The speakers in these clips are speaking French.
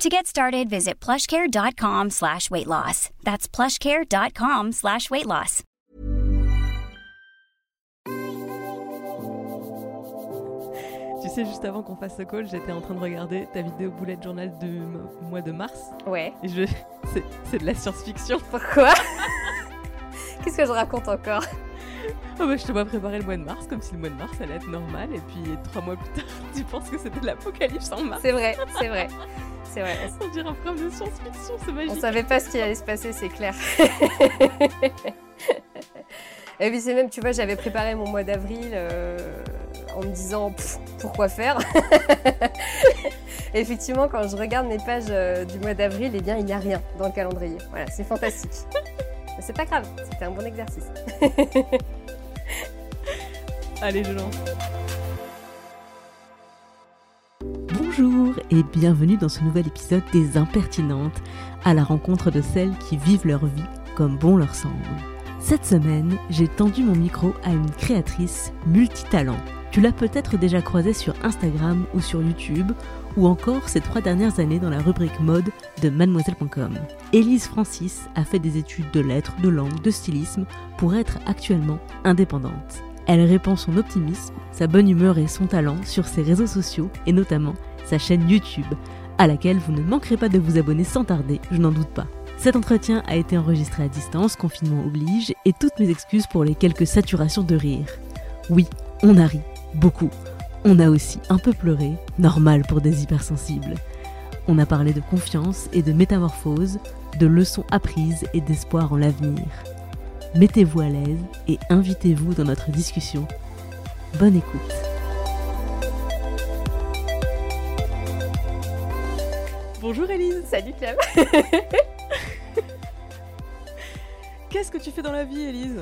To get started, visit plushcare.com slash weight loss. That's plushcare.com slash weight loss. Tu sais, juste avant qu'on fasse ce call, j'étais en train de regarder ta vidéo bullet journal du mois de mars. Ouais. Et je... c'est, c'est de la science-fiction. Pourquoi? Qu'est-ce que je raconte encore? Oh bah, je te vois préparer le mois de mars comme si le mois de mars allait être normal et puis trois mois plus tard tu penses que c'était l'apocalypse en mars. C'est vrai, c'est vrai. C'est vrai. On dirait un de science-fiction, c'est magique. On savait pas ce qui allait se passer, c'est clair. Et puis c'est même, tu vois, j'avais préparé mon mois d'avril euh, en me disant pff, pourquoi faire? Effectivement, quand je regarde mes pages euh, du mois d'avril, eh bien, il n'y a rien dans le calendrier. Voilà, c'est fantastique. Mais c'est pas grave, c'était un bon exercice. Allez, je lance. Bonjour et bienvenue dans ce nouvel épisode des Impertinentes, à la rencontre de celles qui vivent leur vie comme bon leur semble. Cette semaine, j'ai tendu mon micro à une créatrice multitalent. Tu l'as peut-être déjà croisée sur Instagram ou sur YouTube, ou encore ces trois dernières années dans la rubrique mode de mademoiselle.com. Élise Francis a fait des études de lettres, de langue, de stylisme pour être actuellement indépendante. Elle répand son optimisme, sa bonne humeur et son talent sur ses réseaux sociaux et notamment sa chaîne YouTube, à laquelle vous ne manquerez pas de vous abonner sans tarder, je n'en doute pas. Cet entretien a été enregistré à distance, confinement oblige, et toutes mes excuses pour les quelques saturations de rire. Oui, on a ri, beaucoup. On a aussi un peu pleuré, normal pour des hypersensibles. On a parlé de confiance et de métamorphose, de leçons apprises et d'espoir en l'avenir. Mettez-vous à l'aise et invitez-vous dans notre discussion. Bonne écoute. Bonjour Elise. Salut Clem. Qu'est-ce que tu fais dans la vie Elise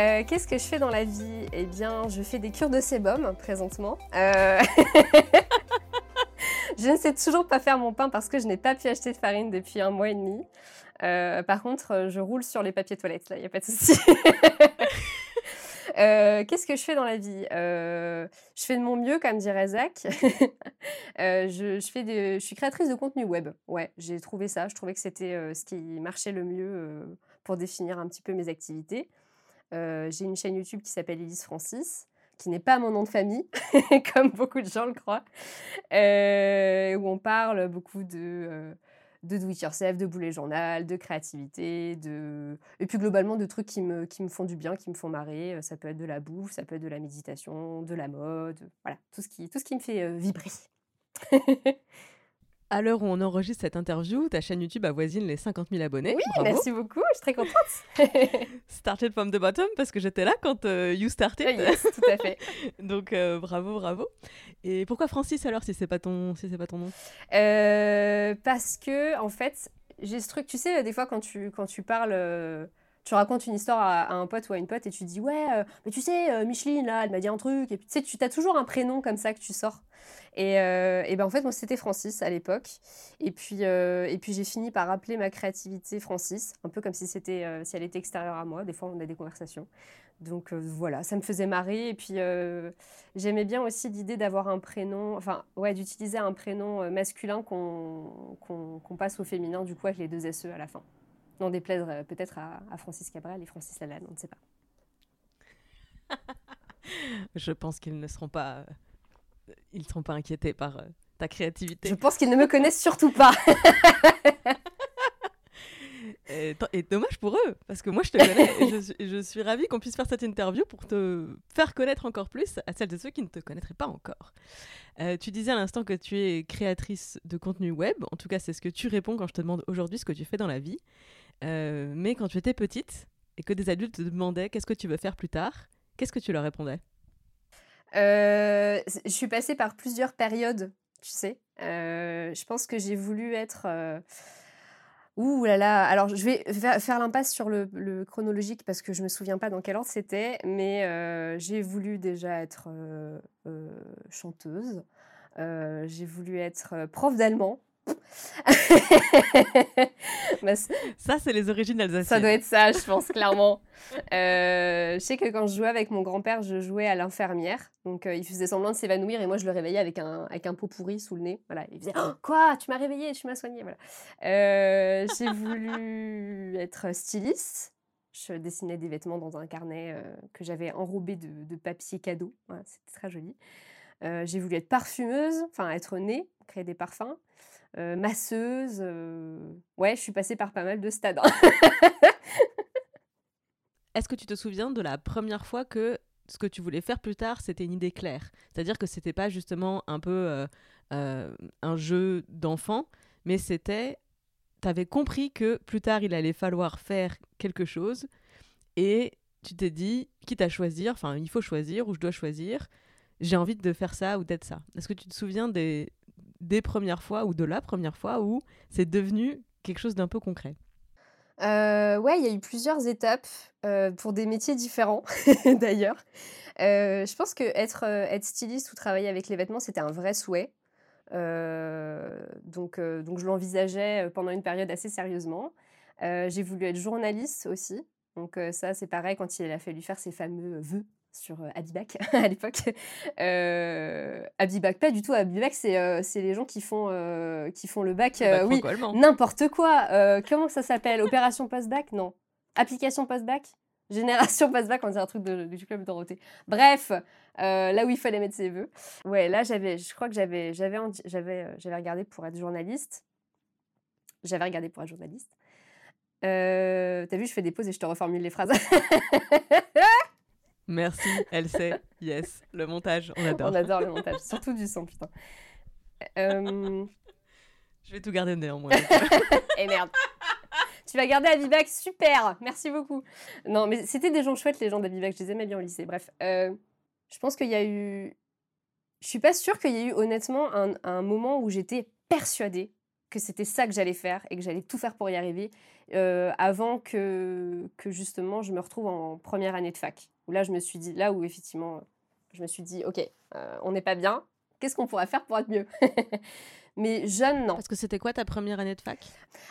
Euh, Qu'est-ce que je fais dans la vie? Eh bien, je fais des cures de sébum présentement. Euh, je ne sais toujours pas faire mon pain parce que je n'ai pas pu acheter de farine depuis un mois et demi. Euh, par contre, je roule sur les papiers toilettes, là, il n'y a pas de souci. Qu'est-ce que je fais dans la vie? Je fais de mon mieux, comme dirait Zach. Je, je suis créatrice de contenu web. Ouais, j'ai trouvé ça. Je trouvais que c'était ce qui marchait le mieux pour définir un petit peu mes activités. Euh, j'ai une chaîne YouTube qui s'appelle Elise Francis, qui n'est pas mon nom de famille, comme beaucoup de gens le croient, euh, où on parle beaucoup de, euh, de do yourself, de boulet journal, de créativité, de... et puis globalement de trucs qui me, qui me font du bien, qui me font marrer. Euh, Ça peut être de la bouffe, ça peut être de la méditation, de la mode, voilà, tout ce qui, tout ce qui me fait vibrer. À l'heure où on enregistre cette interview, ta chaîne YouTube avoisine les 50 000 abonnés. Oui, Bravo. merci beaucoup, je suis très contente. Started from the bottom parce que j'étais là quand euh, you started. yes, tout à fait. Donc euh, bravo, bravo. Et pourquoi Francis alors si c'est pas ton si c'est pas ton nom? Euh, parce que, en fait, j'ai ce truc, tu sais, des fois quand tu, quand tu parles, tu racontes une histoire à, un pote ou à une pote et tu dis, ouais, euh, mais tu sais, euh, Micheline, là, elle m'a dit un truc. Et puis, tu sais, tu as toujours un prénom comme ça que tu sors. Et, euh, et ben, en fait, moi, c'était Francis à l'époque. Et puis, euh, et puis j'ai fini par appeler ma créativité Francis, un peu comme si, c'était, si elle était extérieure à moi. Des fois, on a des conversations. Donc voilà, ça me faisait marrer. Et puis, J'aimais bien aussi l'idée d'avoir un prénom, enfin, ouais, d'utiliser un prénom masculin qu'on qu'on passe au féminin, du coup, avec les deux SE à la fin. Non déplaise euh, peut-être à, à Francis Cabral et Francis Lalanne, on ne sait pas. Je pense qu'ils ne seront pas euh, ils ne seront pas inquiétés par euh, ta créativité. Je pense qu'ils ne me connaissent surtout pas. Et, dommage pour eux, parce que moi je te connais et je, suis- et je suis ravie qu'on puisse faire cette interview pour te faire connaître encore plus à celles et ceux qui ne te connaîtraient pas encore. Euh, tu disais à l'instant que tu es créatrice de contenu web, en tout cas c'est ce que tu réponds quand je te demande aujourd'hui ce que tu fais dans la vie. Euh, mais quand tu étais petite et que des adultes te demandaient qu'est-ce que tu veux faire plus tard, qu'est-ce que tu leur répondais? Euh, je suis passée par plusieurs périodes, tu sais. Euh, je pense que j'ai voulu être. Ouh là là, alors je vais faire l'impasse sur le, chronologique parce que je me souviens pas dans quel ordre c'était, mais j'ai voulu déjà être chanteuse, j'ai voulu être prof d'allemand Bah, ça, c'est les origines alsaciennes. Ça doit être ça, je pense, clairement. Euh, je sais que quand je jouais avec mon grand-père, je jouais à l'infirmière. Donc, euh, il faisait semblant de s'évanouir et moi, je le réveillais avec un, avec un pot pourri sous le nez. Voilà, il faisait oh, Quoi? Tu m'as réveillé, tu m'as soigné. Voilà. Euh, j'ai voulu être styliste. Je dessinais des vêtements dans un carnet que j'avais enrobé de, papier cadeau. C'était très joli. j'ai voulu être parfumeuse, enfin être née, créer des parfums. Euh, masseuse. Euh, ouais, je suis passée par pas mal de stades. Hein. Est-ce que tu te souviens de la première fois que ce que tu voulais faire plus tard, c'était une idée claire? C'est-à-dire que c'était pas justement un peu euh, un jeu d'enfant, mais c'était. Tu avais compris que plus tard, il allait falloir faire quelque chose et tu t'es dit, quitte à choisir, enfin, il faut choisir ou je dois choisir, j'ai envie de faire ça ou d'être ça. Est-ce que tu te souviens des, des premières fois ou de la première fois où c'est devenu quelque chose d'un peu concret euh, Ouais, il y a eu plusieurs étapes euh, pour des métiers différents d'ailleurs. Euh, je pense que être, être styliste ou travailler avec les vêtements, c'était un vrai souhait. donc, donc je l'envisageais pendant une période assez sérieusement. J'ai voulu être journaliste aussi. Donc ça, c'est pareil quand il a fallu faire ses fameux vœux sur euh, Abibac à l'époque. Euh, Abibac, pas du tout. Abibac, c'est euh, les gens qui font, euh, qui font le bac. oui, n'importe quoi. comment ça s'appelle? Opération post-bac? Non. Application post-bac? Génération post-bac, on dirait un truc de, du club Dorothée. Bref, là où il fallait mettre ses vœux. Ouais, là, j'avais, je crois que j'avais, j'avais, j'avais, j'avais regardé pour être journaliste. J'avais regardé pour être journaliste. T'as vu, je fais des pauses et je te reformule les phrases. Merci, elle sait. Yes, le montage, on adore. On adore le montage, surtout du son, putain. Euh, je vais tout garder néanmoins. Et eh, merde. Tu vas garder Abibac, super, merci beaucoup. Non, mais c'était des gens chouettes, les gens d'Abibac, je les aimais bien au lycée. Bref, euh, je pense qu'il y a eu. Je suis pas sûre qu'il y ait eu honnêtement un, un moment où j'étais persuadée que c'était ça que j'allais faire et que j'allais tout faire pour y arriver euh, avant que, que justement je me retrouve en première année de fac. Où là, je me suis dit, là où effectivement, je me suis dit, ok, euh, on n'est pas bien, qu'est-ce qu'on pourrait faire pour être mieux? Mais jeune, non. Parce que c'était quoi ta première année de fac?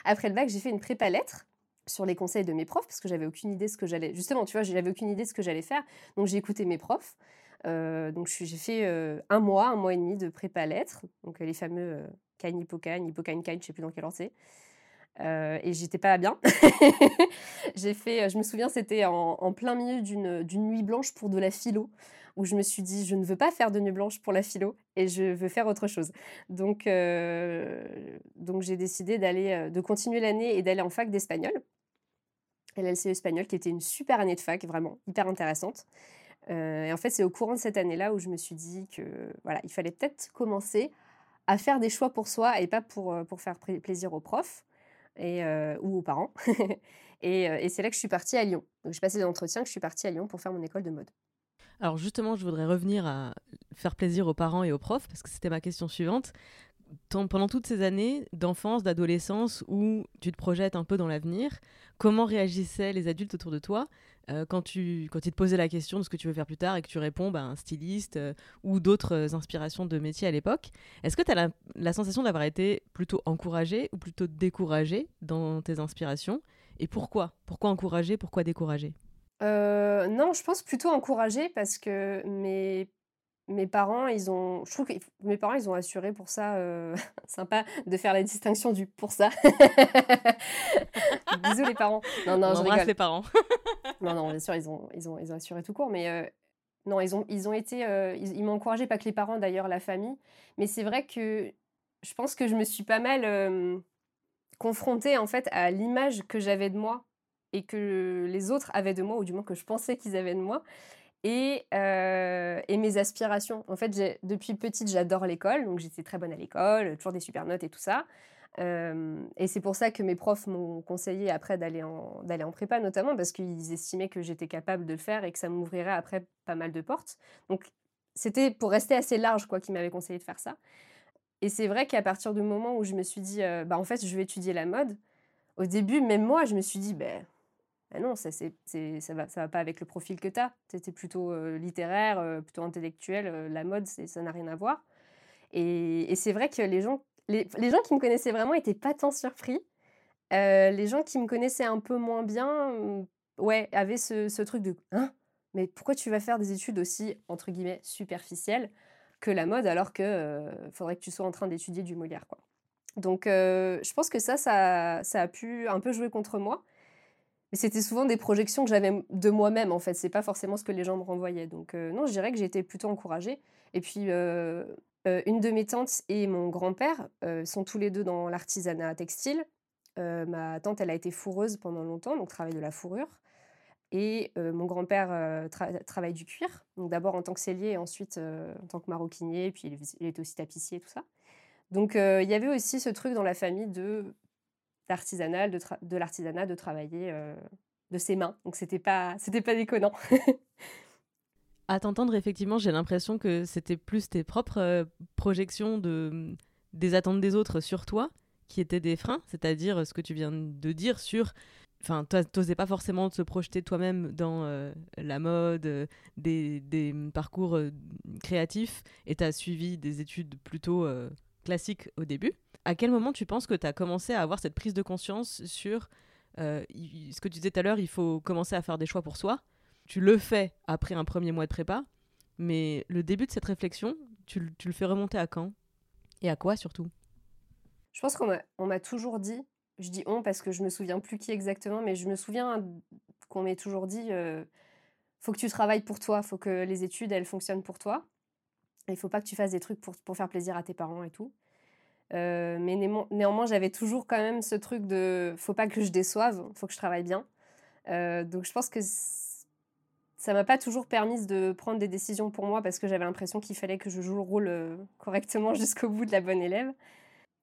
Après le bac, j'ai fait une prépa lettres sur les conseils de mes profs parce que j'avais aucune idée ce que j'allais. Justement, tu vois, j'avais aucune idée de ce que j'allais faire. Donc j'ai écouté mes profs. Euh, donc j'ai fait un mois, un mois et demi de prépa lettres, donc les fameux Kain Hippocagne, Hippocagne Kain, je sais plus dans quel ordre c'est. Euh, et j'étais pas bien. j'ai fait, je me souviens, c'était en, plein milieu d'une nuit blanche pour de la philo, où je me suis dit, je ne veux pas faire de nuit blanche pour la philo, et je veux faire autre chose. Donc, euh, donc j'ai décidé d'aller, euh, de continuer l'année et d'aller en fac d'espagnol, LLCE espagnol, qui était une super année de fac, vraiment hyper intéressante. et en fait, c'est au courant de cette année-là où je me suis dit que voilà, il fallait peut-être commencer à faire des choix pour soi et pas pour, euh, pour faire plaisir aux profs et, euh, ou aux parents. et, euh, et c'est là que je suis partie à Lyon. Donc j'ai passé des entretiens que je suis partie à Lyon pour faire mon école de mode. Alors justement, je voudrais revenir à faire plaisir aux parents et aux profs, parce que c'était ma question suivante. Pendant toutes ces années d'enfance, d'adolescence, où tu te projettes un peu dans l'avenir, comment réagissaient les adultes autour de toi euh, quand, tu, quand ils te posaient la question de ce que tu veux faire plus tard et que tu réponds bah, un styliste euh, ou d'autres euh, inspirations de métier à l'époque, est-ce que tu as la, sensation d'avoir été plutôt encouragé ou plutôt découragé dans tes inspirations Et pourquoi? Pourquoi encouragé? Pourquoi découragé? Non, je pense plutôt encouragé parce que mes mes parents, ils ont, je trouve que mes parents, ils ont assuré pour ça, euh, sympa de faire la distinction du pour ça. Bisous les parents. Non, non, On je les parents. non, non, bien sûr, ils ont, ils ont, ils ont assuré tout court, mais euh, non, ils ont, ils ont été, euh, ils, m'ont encouragé, pas que les parents d'ailleurs, la famille, mais c'est vrai que je pense que je me suis pas mal confrontée en fait à l'image que j'avais de moi et que les autres avaient de moi, ou du moins que je pensais qu'ils avaient de moi et, euh, et, mes aspirations. En fait, depuis petite, j'adore l'école, donc j'étais très bonne à l'école, toujours des super notes et tout ça. Euh, et c'est pour ça que mes profs m'ont conseillé après d'aller en, en prépa, notamment parce qu'ils estimaient que j'étais capable de le faire et que ça m'ouvrirait après pas mal de portes. Donc c'était pour rester assez large quoi qu'ils m'avaient conseillé de faire ça. Et c'est vrai qu'à partir du moment où je me suis dit, euh, bah en fait, je vais étudier la mode, au début, même moi, je me suis dit, ben non, ça, c'est, ça, va, pas avec le profil que tu as. Tu étais plutôt littéraire, plutôt intellectuel. la mode, ça n'a rien à voir. Et, c'est vrai que les gens, les, gens qui me connaissaient vraiment n'étaient pas tant surpris. les gens qui me connaissaient un peu moins bien, ouais, avaient ce, truc de Hein Mais pourquoi tu vas faire des études aussi, entre guillemets, superficielles que la mode alors que faudrait que tu sois en train d'étudier du Molière, quoi. Donc, je pense que ça, ça a pu un peu jouer contre moi. Mais c'était souvent des projections que j'avais de moi-même, en fait. C'est pas forcément ce que les gens me renvoyaient. Donc, euh, non, je dirais que j'ai été plutôt encouragée. Et puis, euh, euh, une de mes tantes et mon grand-père sont tous les deux dans l'artisanat textile. ma tante, elle a été fourreuse pendant longtemps, donc travaille de la fourrure. Et mon grand-père travaille du cuir, donc d'abord en tant que sellier, ensuite en tant que maroquinier, puis il, il était aussi tapissier et tout ça. Donc il y avait aussi ce truc dans la famille de l'artisanat, de, l'artisanat, de travailler euh, de ses mains. Donc c'était pas, c'était pas déconnant. à t'entendre, effectivement, j'ai l'impression que c'était plus tes propres euh, projections de, des attentes des autres sur toi qui étaient des freins, c'est-à-dire ce que tu viens de dire sur enfin, t'osais pas forcément te projeter toi-même dans euh, la mode, des, des, parcours créatifs, et t'as suivi des études plutôt classiques au début à quel moment tu penses que tu as commencé à avoir cette prise de conscience sur euh, ce que tu disais tout à l'heure, il faut commencer à faire des choix pour soi. Tu le fais après un premier mois de prépa, mais le début de cette réflexion, tu, le fais remonter à quand? Et à quoi surtout? Je pense qu'on m'a toujours dit, je dis on parce que je me souviens plus qui exactement, mais je me souviens qu'on m'ait toujours dit euh, faut que tu travailles pour toi, faut que les études elles fonctionnent pour toi. Il faut pas que tu fasses des trucs pour, pour faire plaisir à tes parents et tout. Euh, mais néanmoins, j'avais toujours quand même ce truc de faut pas que je déçoive, faut que je travaille bien. Euh, donc je pense que ça m'a pas toujours permis de prendre des décisions pour moi parce que j'avais l'impression qu'il fallait que je joue le rôle euh, correctement jusqu'au bout de la bonne élève.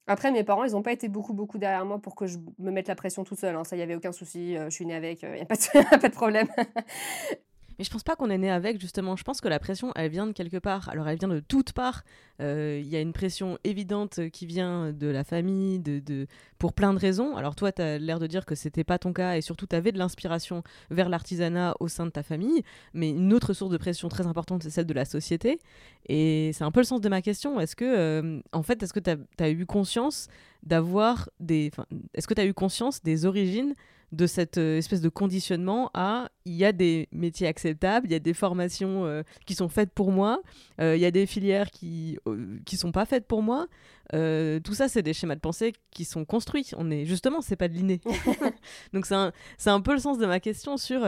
Après, mes parents, ils n'ont pas été beaucoup, beaucoup derrière moi pour que je me mette la pression toute seule. Hein. Ça, il n'y avait aucun souci. je suis née avec, il n'y a, a, pas de problème. Mais je pense pas qu'on est né avec, justement. Je pense que la pression, elle vient de quelque part. Alors, elle vient de toutes parts. Euh, il y a une pression évidente qui vient de la famille, de, pour plein de raisons. Alors, toi, tu as l'air de dire que c'était pas ton cas et surtout, tu avais de l'inspiration vers l'artisanat au sein de ta famille. Mais une autre source de pression très importante, c'est celle de la société. Et c'est un peu le sens de ma question. Est-ce que, euh, en fait, est-ce que tu as, eu conscience d'avoir des. Est-ce que tu as eu conscience des origines de cette euh, espèce de conditionnement à il y a des métiers acceptables, il y a des formations euh, qui sont faites pour moi, euh, il y a des filières qui qui sont pas faites pour moi. tout ça, c'est des schémas de pensée qui sont construits. On est justement, c'est pas de l'inné. Donc c'est un, un, peu le sens de ma question sur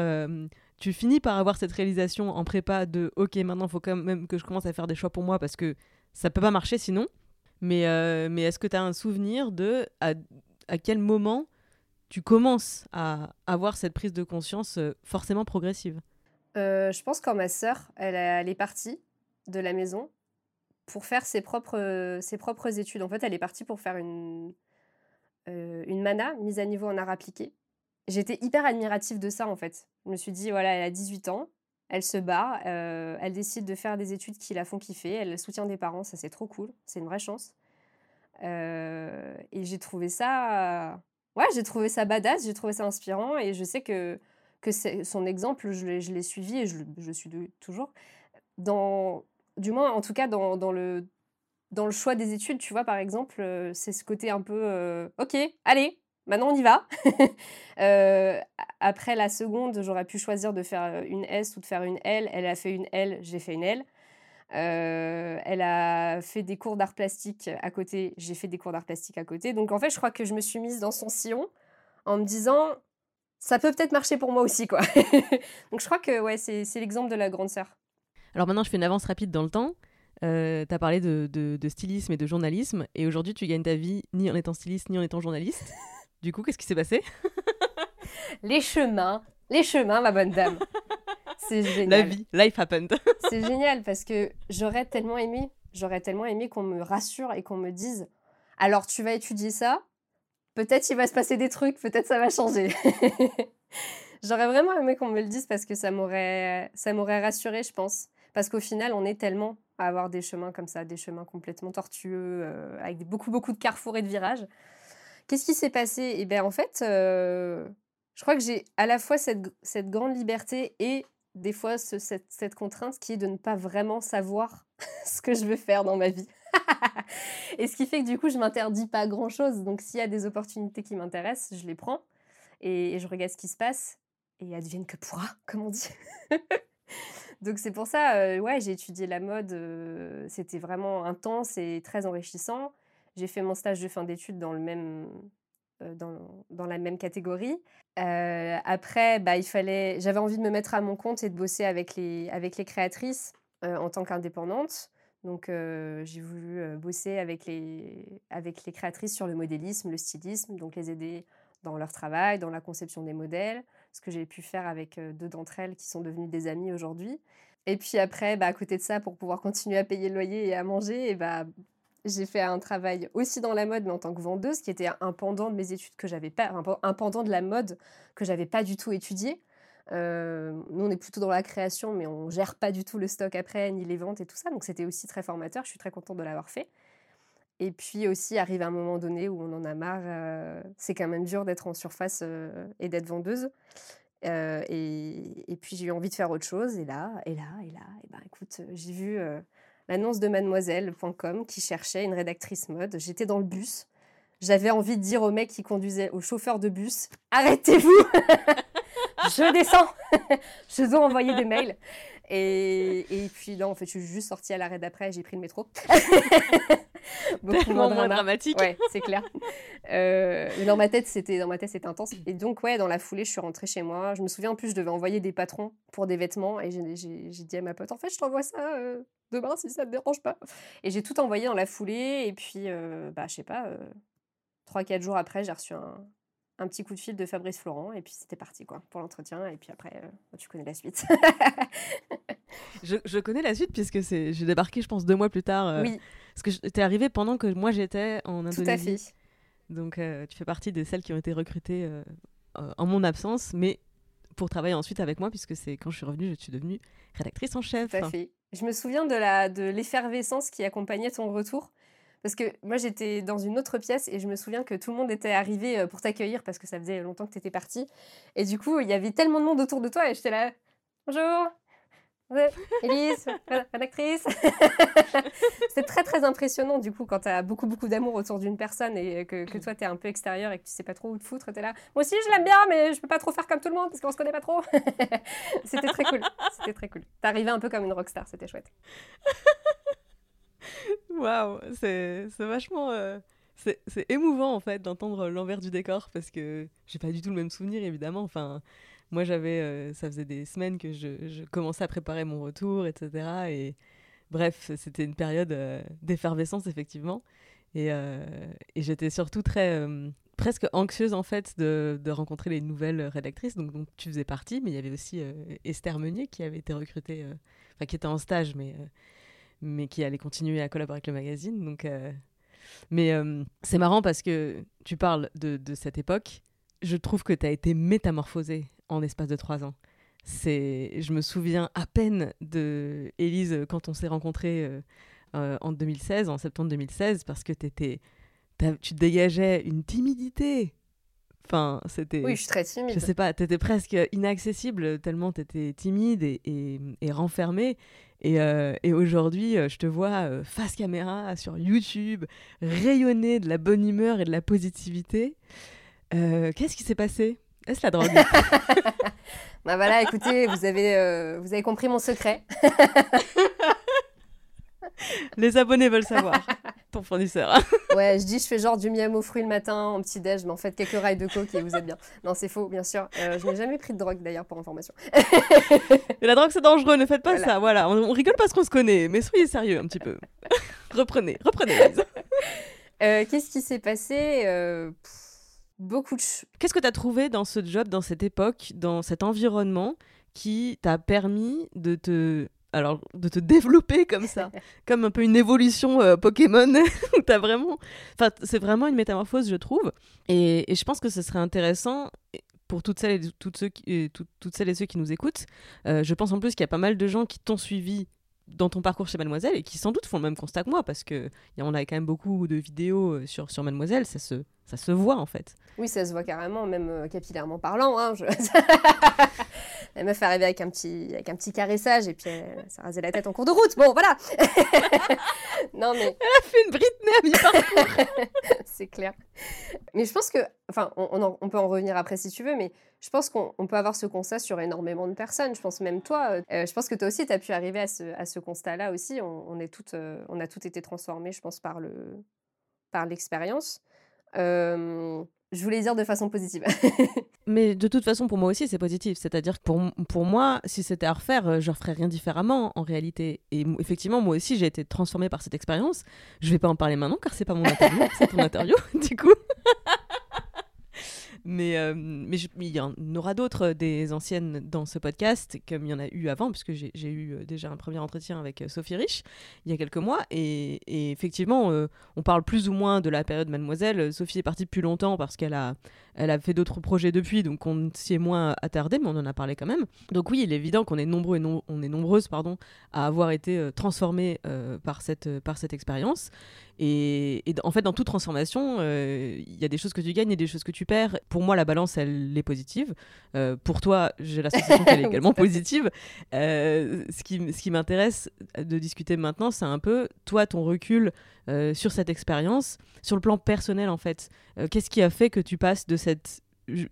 tu finis par avoir cette réalisation en prépa de ok maintenant il faut quand même que je commence à faire des choix pour moi parce que ça peut pas marcher sinon. Mais, mais est-ce que tu as un souvenir de à, à quel moment tu commences à avoir cette prise de conscience euh, forcément progressive euh, Je pense quand ma sœur, elle, est partie de la maison pour faire ses propres, ses propres études. En fait, elle est partie pour faire une, euh, une mana, mise à niveau en art appliqué. J'étais hyper admirative de ça, en fait. Je me suis dit, voilà, elle a 18 ans, elle se bat, elle décide de faire des études qui la font kiffer, elle soutient des parents, ça c'est trop cool, c'est une vraie chance. et j'ai trouvé ça ouais, j'ai trouvé ça badass, j'ai trouvé ça inspirant et je sais que, que son exemple, je l'ai suivi et je, je suis toujours. Dans, du moins, en tout cas, dans, dans, le, dans le choix des études, tu vois, par exemple, euh, c'est ce côté un peu euh, OK, allez, maintenant on y va. Euh, après la seconde, j'aurais pu choisir de faire une S ou de faire une L. Elle a fait une L, j'ai fait une L. Euh, elle a fait des cours d'art plastique à côté, j'ai fait des cours d'art plastique à côté. Donc en fait, je crois que je me suis mise dans son sillon en me disant ça peut peut-être marcher pour moi aussi quoi. Donc je crois que ouais, c'est l'exemple de la grande sœur. Alors maintenant, je fais une avance rapide dans le temps. Euh, tu as parlé de, de, stylisme et de journalisme, et aujourd'hui, tu gagnes ta vie ni en étant styliste ni en étant journaliste. du coup, qu'est-ce qui s'est passé? Les chemins, les chemins, ma bonne dame. C'est génial. La vie, life happened. c'est génial parce que j'aurais tellement aimé, j'aurais tellement aimé qu'on me rassure et qu'on me dise alors tu vas étudier ça, peut-être il va se passer des trucs, peut-être ça va changer. j'aurais vraiment aimé qu'on me le dise parce que ça m'aurait ça m'aurait rassuré, je pense. Parce qu'au final, on est tellement à avoir des chemins comme ça, des chemins complètement tortueux, euh, avec beaucoup beaucoup de carrefours et de virages, Qu'est-ce qui s'est passé? Eh bien, en fait, je crois que j'ai à la fois cette, cette grande liberté et des fois cette, contrainte qui est de ne pas vraiment savoir ce que je veux faire dans ma vie. et ce qui fait que du coup, je m'interdis pas grand-chose. Donc, s'il y a des opportunités qui m'intéressent, je les prends et, je regarde ce qui se passe et advienne que pourra, comme on dit. Donc c'est pour ça, euh, ouais, j'ai étudié la mode. Euh, c'était vraiment intense et très enrichissant. J'ai fait mon stage de fin d'études dans le même, dans, dans, la même catégorie. après, bah, il fallait, j'avais envie de me mettre à mon compte et de bosser avec les, avec les créatrices en tant qu'indépendante. Donc j'ai voulu bosser avec les, avec les créatrices sur le modélisme, le stylisme, donc les aider dans leur travail, dans la conception des modèles, ce que j'ai pu faire avec deux d'entre elles qui sont devenues des amies aujourd'hui. Et puis après, bah, à côté de ça, pour pouvoir continuer à payer le loyer et à manger, et bah, j'ai fait un travail aussi dans la mode, mais en tant que vendeuse, qui était un pendant de mes études que j'avais pas, un pendant de la mode que j'avais pas du tout étudié. nous, on est plutôt dans la création, mais on gère pas du tout le stock après, ni les ventes et tout ça. Donc, c'était aussi très formateur. Je suis très contente de l'avoir fait. Et puis aussi, arrive un moment donné où on en a marre. Euh, c'est quand même dur d'être en surface euh, et d'être vendeuse. Euh, et, et, puis j'ai eu envie de faire autre chose. Et là, et là, et là, et ben écoute, j'ai vu l'annonce de mademoiselle.com qui cherchait une rédactrice mode. J'étais dans le bus. J'avais envie de dire au mec qui conduisait, au chauffeur de bus, arrêtez-vous Je descends Je dois envoyer des mails. Et, puis là, en fait, je suis juste sortie à l'arrêt d'après, j'ai pris le métro. Beaucoup moins, dramatique. Ouais, c'est clair. Euh, mais dans ma tête, c'était dans ma tête, c'était intense. Et donc, ouais, dans la foulée, je suis rentrée chez moi. Je me souviens en plus, je devais envoyer des patrons pour des vêtements, et j'ai dit à ma pote, en fait, je t'envoie ça euh, demain si ça te dérange pas. Et j'ai tout envoyé dans la foulée, et puis, euh, bah, je sais pas, trois, quatre jours après, j'ai reçu un, un petit coup de fil de Fabrice Florent et puis c'était parti quoi pour l'entretien et puis après euh, tu connais la suite. je, connais la suite puisque c'est j'ai débarqué je pense deux mois plus tard. Euh, oui. Parce que t'es arrivé pendant que moi j'étais en Indonésie. Tout à fait. Donc euh, tu fais partie de celles qui ont été recrutées en mon absence, mais pour travailler ensuite avec moi puisque c'est quand je suis revenue je suis devenue rédactrice en chef. Tout à fait. Je me souviens de la de l'effervescence qui accompagnait ton retour parce que moi, j'étais dans une autre pièce et je me souviens que tout le monde était arrivé euh, pour t'accueillir parce que ça faisait longtemps que tu étais partie. Et du coup, il y avait tellement de monde autour de toi et j'étais là. Bonjour Élise, rédactrice C'est très très impressionnant du coup quand tu as beaucoup beaucoup d'amour autour d'une personne et que, que toi tu es un peu extérieur et que tu sais pas trop où te foutre, tu es là. Moi aussi je l'aime bien mais je peux pas trop faire comme tout le monde parce qu'on se connaît pas trop. c'était très cool. C'était très cool. T'arrivais un peu comme une rockstar, c'était chouette. Waouh, c'est vachement. Euh, c'est émouvant en fait d'entendre l'envers du décor parce que j'ai pas du tout le même souvenir évidemment. Enfin, moi j'avais. Euh, ça faisait des semaines que je, commençais à préparer mon retour, etc. Et bref, c'était une période euh, d'effervescence effectivement. Et, et j'étais surtout très. presque anxieuse en fait de, rencontrer les nouvelles rédactrices donc, tu faisais partie, mais il y avait aussi Esther Meunier qui avait été recrutée, enfin qui était en stage, mais mais qui allait continuer à collaborer avec le magazine. Donc, euh, Mais euh, c'est marrant parce que tu parles de cette époque. Je trouve que tu as été métamorphosée en espace de trois ans. C'est, je me souviens à peine de Élise quand on s'est rencontrés euh, en 2016, en septembre 2016, parce que étais, tu dégageais une timidité. Enfin, c'était. Oui, je suis très timide. Je sais pas, tu étais presque inaccessible tellement tu étais timide et, et, et renfermée. Euh, et, aujourd'hui, euh, je te vois euh, face caméra sur YouTube, rayonner de la bonne humeur et de la positivité. Qu'est-ce qui s'est passé? Est-ce la drogue? Bah voilà, écoutez, vous avez, vous avez compris mon secret. Les abonnés veulent savoir. Ton fournisseur. ouais, je dis, je fais genre du miam aux fruits le matin en petit déj, mais en fait quelques rails de coke et vous êtes bien. Non, c'est faux, bien sûr. Euh, je n'ai jamais pris de drogue d'ailleurs, pour information. et la drogue c'est dangereux, ne faites pas ça. Voilà, on, rigole parce qu'on se connaît, mais soyez sérieux un petit peu. reprenez, reprenez. Euh, Qu'est-ce qui s'est passé? Euh, Beaucoup de. Qu'est-ce que tu as trouvé dans ce job, dans cette époque, dans cet environnement qui t'a permis de te alors de te développer comme ça, comme un peu une évolution euh, Pokémon. as vraiment, enfin c'est vraiment une métamorphose je trouve. Et, je pense que ce serait intéressant pour toutes celles et toutes ceux qui, toutes celles et ceux qui nous écoutent. Euh, je pense en plus qu'il y a pas mal de gens qui t'ont suivi dans ton parcours chez Mademoiselle et qui sans doute font le même constat que moi parce que on a quand même beaucoup de vidéos euh, sur sur Mademoiselle, ça se ça se voit en fait. Oui, ça se voit carrément, même euh, capillairement parlant. Hein, je... la meuf arrivée avec un petit, avec un petit caressage et puis elle s'est rasé la tête en cours de route. Bon, voilà. non mais. Elle a fait une Britney à. C'est clair. Mais je pense que, enfin, on, on, peut en revenir après si tu veux, mais je pense qu'on peut avoir ce constat sur énormément de personnes. Je pense même toi, euh, je pense que toi aussi, tu as pu arriver à ce, à ce constat-là aussi. On, on est toutes, euh, on a toutes été transformées, je pense, par le, par l'expérience. Je voulais dire de façon positive. Mais de toute façon, pour moi aussi, c'est positif. C'est-à-dire que pour, pour moi, si c'était à refaire, euh, je referais rien différemment en réalité. Et effectivement, moi aussi, j'ai été transformée par cette expérience. Je vais pas en parler maintenant car c'est pas mon interview, c'est ton interview, du coup. Mais, euh, mais, il y en aura d'autres euh, des anciennes dans ce podcast, comme il y en a eu avant, puisque j'ai eu euh, déjà un premier entretien avec Sophie Rich il y a quelques mois. Et, effectivement, on parle plus ou moins de la période Mademoiselle. Sophie est partie depuis longtemps parce qu'elle a, elle a fait d'autres projets depuis, donc on s'y est moins attardé, mais on en a parlé quand même. Donc oui, il est évident qu'on est nombreux on est nombreuses pardon, à avoir été transformées par cette, par cette expérience. Et, en fait, dans toute transformation, il y a des choses que tu gagnes et des choses que tu perds. Moi, la balance, elle est positive. Euh, pour toi, j'ai la sensation qu'elle est également positive. Euh, ce qui, ce qui m'intéresse de discuter maintenant, c'est un peu, toi, ton recul sur cette expérience, sur le plan personnel, en fait. Qu'est-ce qui a fait que tu passes de cette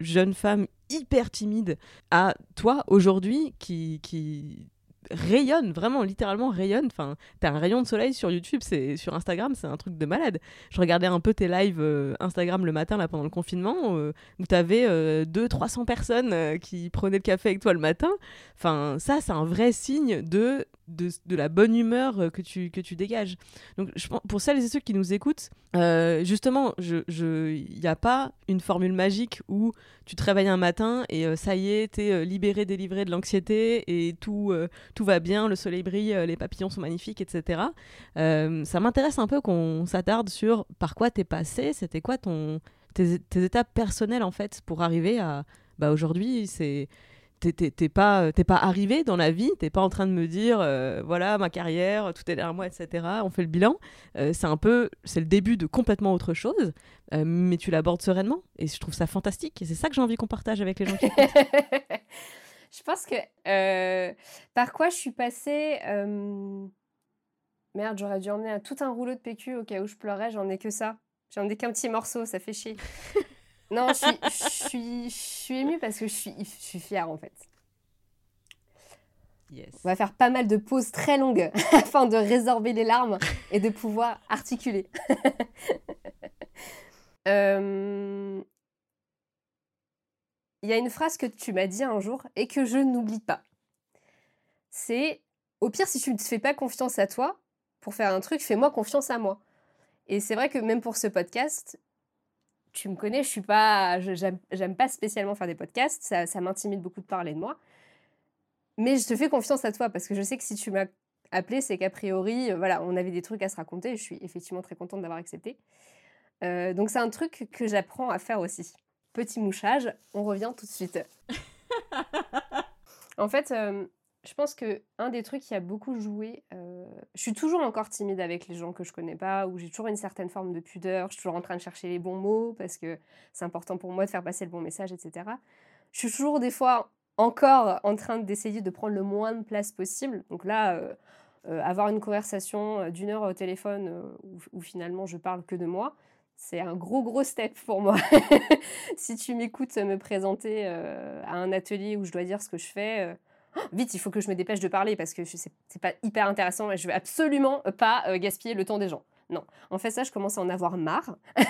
jeune femme hyper timide à toi, aujourd'hui, qui, qui rayonne, vraiment, littéralement rayonne. Enfin, t'as un rayon de soleil sur YouTube, c'est sur Instagram, c'est un truc de malade. Je regardais un peu tes lives euh, Instagram le matin, là, pendant le confinement, euh, où t'avais euh, 200-300 personnes euh, qui prenaient le café avec toi le matin. Enfin, ça, c'est un vrai signe de de, de, la bonne humeur que tu, que tu dégages. Donc, je, pour celles et ceux qui nous écoutent, justement, il je, n'y a pas une formule magique où tu te réveilles un matin et ça y est, tu es libéré, délivré de l'anxiété et tout, tout va bien, le soleil brille, les papillons sont magnifiques, etc. ça m'intéresse un peu qu'on s'attarde sur par quoi tu es passé, c'était quoi ton, tes, tes, étapes personnelles en fait pour arriver à. Bah, aujourd'hui, c'est t'es pas t'es pas arrivé dans la vie t'es pas en train de me dire euh, voilà ma carrière tout est derrière moi etc on fait le bilan euh, c'est un peu c'est le début de complètement autre chose euh, mais tu l'abordes sereinement et je trouve ça fantastique et c'est ça que j'ai envie qu'on partage avec les gens qui je pense que par quoi je suis passée merde j'aurais dû emmener tout un rouleau de PQ au cas où je pleurais j'en ai que ça j'en ai qu'un petit morceau ça fait chier non, je suis, je, suis, émue parce que je suis, je suis fière en fait. Yes. On va faire pas mal de pauses très longues afin de résorber les larmes et de pouvoir articuler. Euh, il y a une phrase que tu m'as dit un jour et que je n'oublie pas. C'est au pire, si tu ne te fais pas confiance à toi pour faire un truc, fais-moi confiance à moi. Et c'est vrai que même pour ce podcast, tu me connais, je suis pas, j'aime pas spécialement faire des podcasts, ça, ça m'intimide beaucoup de parler de moi. Mais je te fais confiance à toi parce que je sais que si tu m'as appelé, c'est qu'a priori, euh, voilà, on avait des trucs à se raconter. je suis effectivement très contente d'avoir accepté. Euh, donc c'est un truc que j'apprends à faire aussi. Petit mouchage, on revient tout de suite. en fait, euh, je pense que un des trucs qui a beaucoup joué, euh, je suis toujours encore timide avec les gens que je connais pas, où j'ai toujours une certaine forme de pudeur, je suis toujours en train de chercher les bons mots parce que c'est important pour moi de faire passer le bon message, etc. Je suis toujours des fois encore en train d'essayer de prendre le moins de place possible. Donc là, euh, euh, avoir une conversation d'une heure au téléphone où, finalement je parle que de moi, c'est un gros gros step pour moi. si tu m'écoutes me présenter à un atelier où je dois dire ce que je fais vite, il faut que je me dépêche de parler parce que c'est pas hyper intéressant et je veux absolument pas euh, gaspiller le temps des gens. Non, en fait ça, je commence à en avoir marre.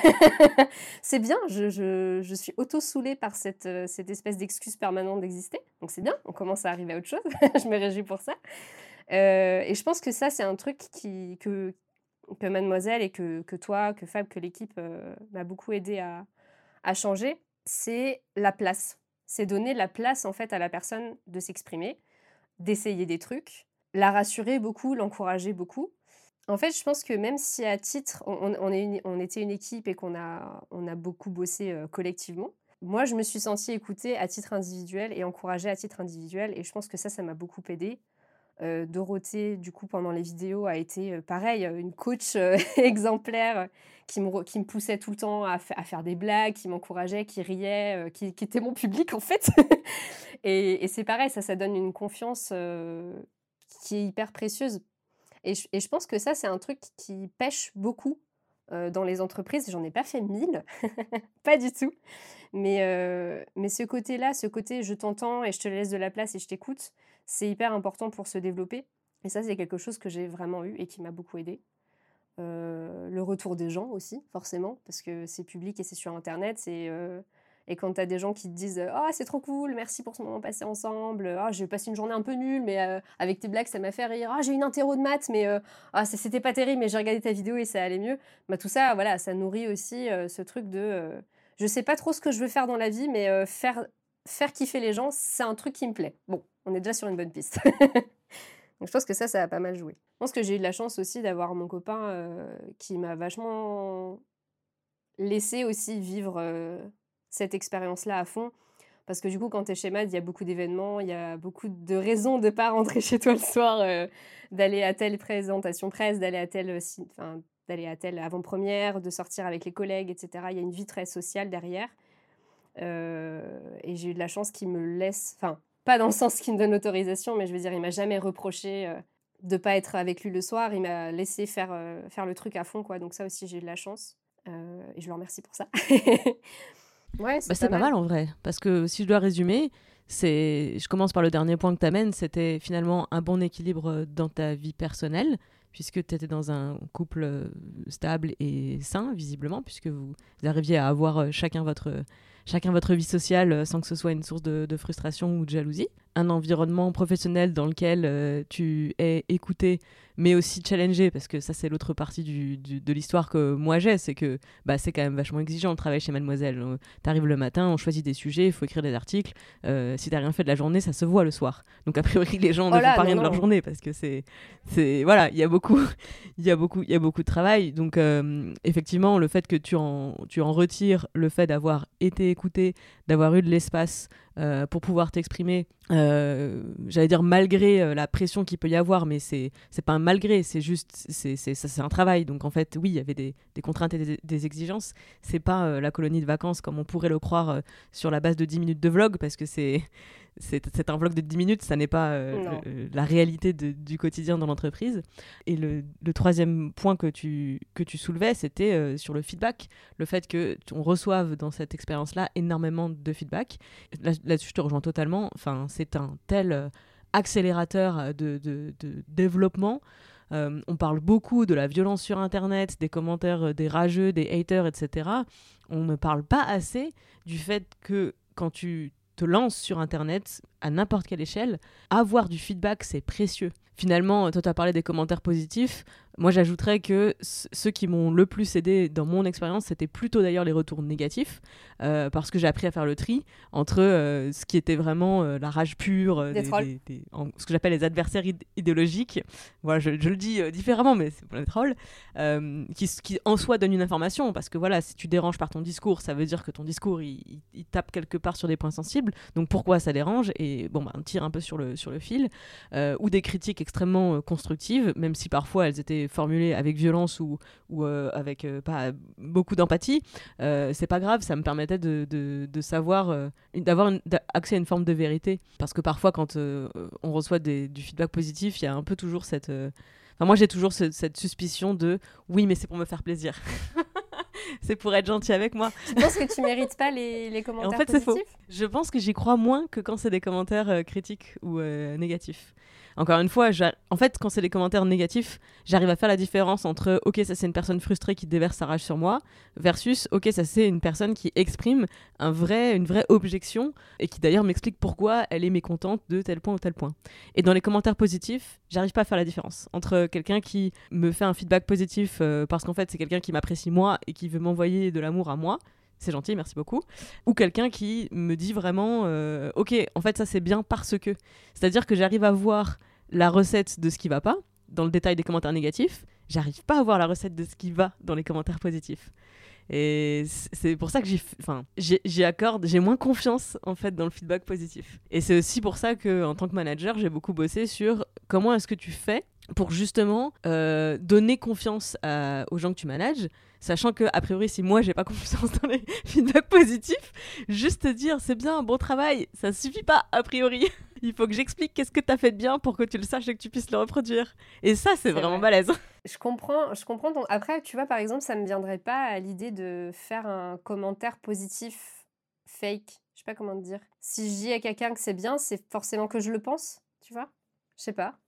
c'est bien, je, suis auto-soulée par cette, euh, cette espèce d'excuse permanente d'exister. Donc c'est bien, on commence à arriver à autre chose. je me réjouis pour ça. Euh, et je pense que ça, c'est un truc qui, que, que Mademoiselle et que, que toi, que Fab, que l'équipe m'a beaucoup aidé à, changer. C'est la place c'est donner la place en fait à la personne de s'exprimer, d'essayer des trucs, la rassurer beaucoup, l'encourager beaucoup. En fait, je pense que même si à titre, on, était une équipe et qu'on a, on a beaucoup bossé euh, collectivement, moi, je me suis sentie écoutée à titre individuel et encouragée à titre individuel. Et je pense que ça, ça m'a beaucoup aidé Dorothée, du coup, pendant les vidéos, a été pareil, une coach exemplaire qui me, poussait tout le temps à, faire des blagues, qui m'encourageait, qui riait, qui, était mon public en fait. et, c'est pareil, ça, ça donne une confiance qui est hyper précieuse. Et je, pense que ça, c'est un truc qui pêche beaucoup dans les entreprises. J'en ai pas fait mille, pas du tout. Mais ce côté-là, ce côté je t'entends et je te laisse de la place et je t'écoute, c'est hyper important pour se développer. Et ça, c'est quelque chose que j'ai vraiment eu et qui m'a beaucoup aidé. le retour des gens aussi, forcément, parce que c'est public et c'est sur Internet. C'est, et quand tu as des gens qui te disent Ah, c'est trop cool, merci pour ce moment passé ensemble. Ah, j'ai passé une journée un peu nulle, mais avec tes blagues, ça m'a fait rire. Ah, j'ai une interro de maths, mais ah, c'était pas terrible, mais j'ai regardé ta vidéo et ça allait mieux. Bah, tout ça, voilà, ça nourrit aussi ce truc de Je sais pas trop ce que je veux faire dans la vie, mais faire, faire kiffer les gens, c'est un truc qui me plaît. Bon, on est déjà sur une bonne piste. Donc je pense que ça, ça a pas mal joué. Je pense que j'ai eu de la chance aussi d'avoir mon copain qui m'a vachement laissé aussi vivre cette expérience-là à fond. Parce que du coup, quand tu es chez MAD, il y a beaucoup d'événements, il y a beaucoup de raisons de pas rentrer chez toi le soir, euh, d'aller à telle présentation presse, d'aller à telle, enfin, d'aller à telle avant-première, de sortir avec les collègues, etc. Il y a une vie très sociale derrière. Euh, et j'ai eu de la chance qu'il me laisse, enfin, pas dans le sens qu'il me donne l'autorisation, mais je veux dire, il m'a jamais reproché euh, de pas être avec lui le soir. Il m'a laissé faire, faire le truc à fond, quoi. Donc ça aussi, j'ai eu de la chance. et je le remercie pour ça. Ouais, c'est bah, pas, mal. en vrai. Parce que si je dois résumer, c'est, je commence par le dernier point que tu amènes, c'était finalement un bon équilibre dans ta vie personnelle, puisque tu étais dans un couple euh, stable et sain, visiblement, puisque vous arriviez à avoir euh, chacun votre chacun votre vie sociale euh, sans que ce soit une source de, frustration ou de jalousie. Un environnement professionnel dans lequel euh, tu es écouté, mais aussi challengé, parce que ça, c'est l'autre partie du, de l'histoire que moi j'ai, c'est que bah, c'est quand même vachement exigeant le travail chez Mademoiselle. Euh, tu arrives le matin, on choisit des sujets, il faut écrire des articles. Euh, si t'as rien fait de la journée, ça se voit le soir. Donc, a priori, les gens ne font pas rien de leur journée, parce que c'est. Voilà, il y a beaucoup. Il y, a beaucoup, y a beaucoup de travail. Donc, effectivement, le fait que tu en, tu en retires le fait d'avoir été écouter, d'avoir eu de l'espace euh, pour pouvoir t'exprimer. Euh, j'allais dire malgré euh, la pression qu'il peut y avoir, mais c'est pas un malgré, c'est juste c'est un travail. Donc en fait, oui, il y avait des, des contraintes et des, des exigences. C'est pas la colonie de vacances comme on pourrait le croire sur la base de 10 minutes de vlog, parce que c'est c'est un vlog de 10 minutes, ça n'est pas euh, la réalité du quotidien dans l'entreprise. Et le, troisième point que tu, que tu soulevais, c'était euh, sur le feedback, le fait que on reçoive dans cette expérience-là énormément de feedback. Là-dessus, je te rejoins totalement. Enfin, c'est un tel euh, accélérateur de, de, développement. on parle beaucoup de la violence sur Internet, des commentaires des rageux, des haters, etc. On ne parle pas assez du fait que quand tu te lance sur Internet à n'importe quelle échelle, avoir du feedback, c'est précieux. Finalement, toi, tu as parlé des commentaires positifs. Moi, j'ajouterais que ceux qui m'ont le plus aidé dans mon expérience, c'était plutôt d'ailleurs les retours négatifs, euh, parce que j'ai appris à faire le tri entre euh, ce qui était vraiment euh, la rage pure, des, ce que j'appelle les adversaires idéologiques. Voilà, je, le dis différemment, mais c'est pour les trolls, qui, qui, en soi donnent une information, parce que voilà, si tu déranges par ton discours, ça veut dire que ton discours il, tape quelque part sur des points sensibles. Donc pourquoi ça dérange? Et bon, bah, on tire un peu sur le sur le fil, ou des critiques extrêmement constructives, même si parfois elles étaient formulé avec violence ou, ou euh, avec euh, pas beaucoup d'empathie, euh, c'est pas grave, ça me permettait de, de, savoir, d'avoir accès à une forme de vérité. Parce que parfois, quand on reçoit des, du feedback positif, il y a un peu toujours cette. Enfin, moi, j'ai toujours cette suspicion de oui, mais c'est pour me faire plaisir. c'est pour être gentil avec moi. Tu penses que tu mérites pas les, les commentaires En fait, c'est faux. Je pense que j'y crois moins que quand c'est des commentaires critiques ou négatifs. Encore une fois, en fait, quand c'est des commentaires négatifs, j'arrive à faire la différence entre ok, ça c'est une personne frustrée qui déverse sa rage sur moi, versus ok, ça c'est une personne qui exprime un vrai, une vraie objection et qui d'ailleurs m'explique pourquoi elle est mécontente de tel point ou tel point. Et dans les commentaires positifs, j'arrive pas à faire la différence entre quelqu'un qui me fait un feedback positif euh, parce qu'en fait c'est quelqu'un qui m'apprécie moi et qui veut m'envoyer de l'amour à moi c'est gentil, merci beaucoup. Ou quelqu'un qui me dit vraiment, euh, ok, en fait ça c'est bien parce que. C'est-à-dire que j'arrive à voir la recette de ce qui va pas dans le détail des commentaires négatifs, j'arrive pas à voir la recette de ce qui va dans les commentaires positifs. Et c'est pour ça que j'ai, enfin, j'ai accorde, j'ai moins confiance en fait dans le feedback positif. Et c'est aussi pour ça que, en tant que manager, j'ai beaucoup bossé sur comment est-ce que tu fais pour justement euh, donner confiance aux gens que tu manages, sachant que a priori si moi j'ai pas confiance dans les feedbacks positifs, juste te dire c'est bien, bon travail, ça suffit pas a priori. Il faut que j'explique qu'est-ce que tu as fait de bien pour que tu le saches et que tu puisses le reproduire. Et ça c'est vraiment balèze. Je comprends, je comprends. Après tu vois par exemple ça me viendrait pas à l'idée de faire un commentaire positif fake. Je sais pas comment te dire. Si je dis à quelqu'un que c'est bien, c'est forcément que je le pense, tu vois? Je sais pas.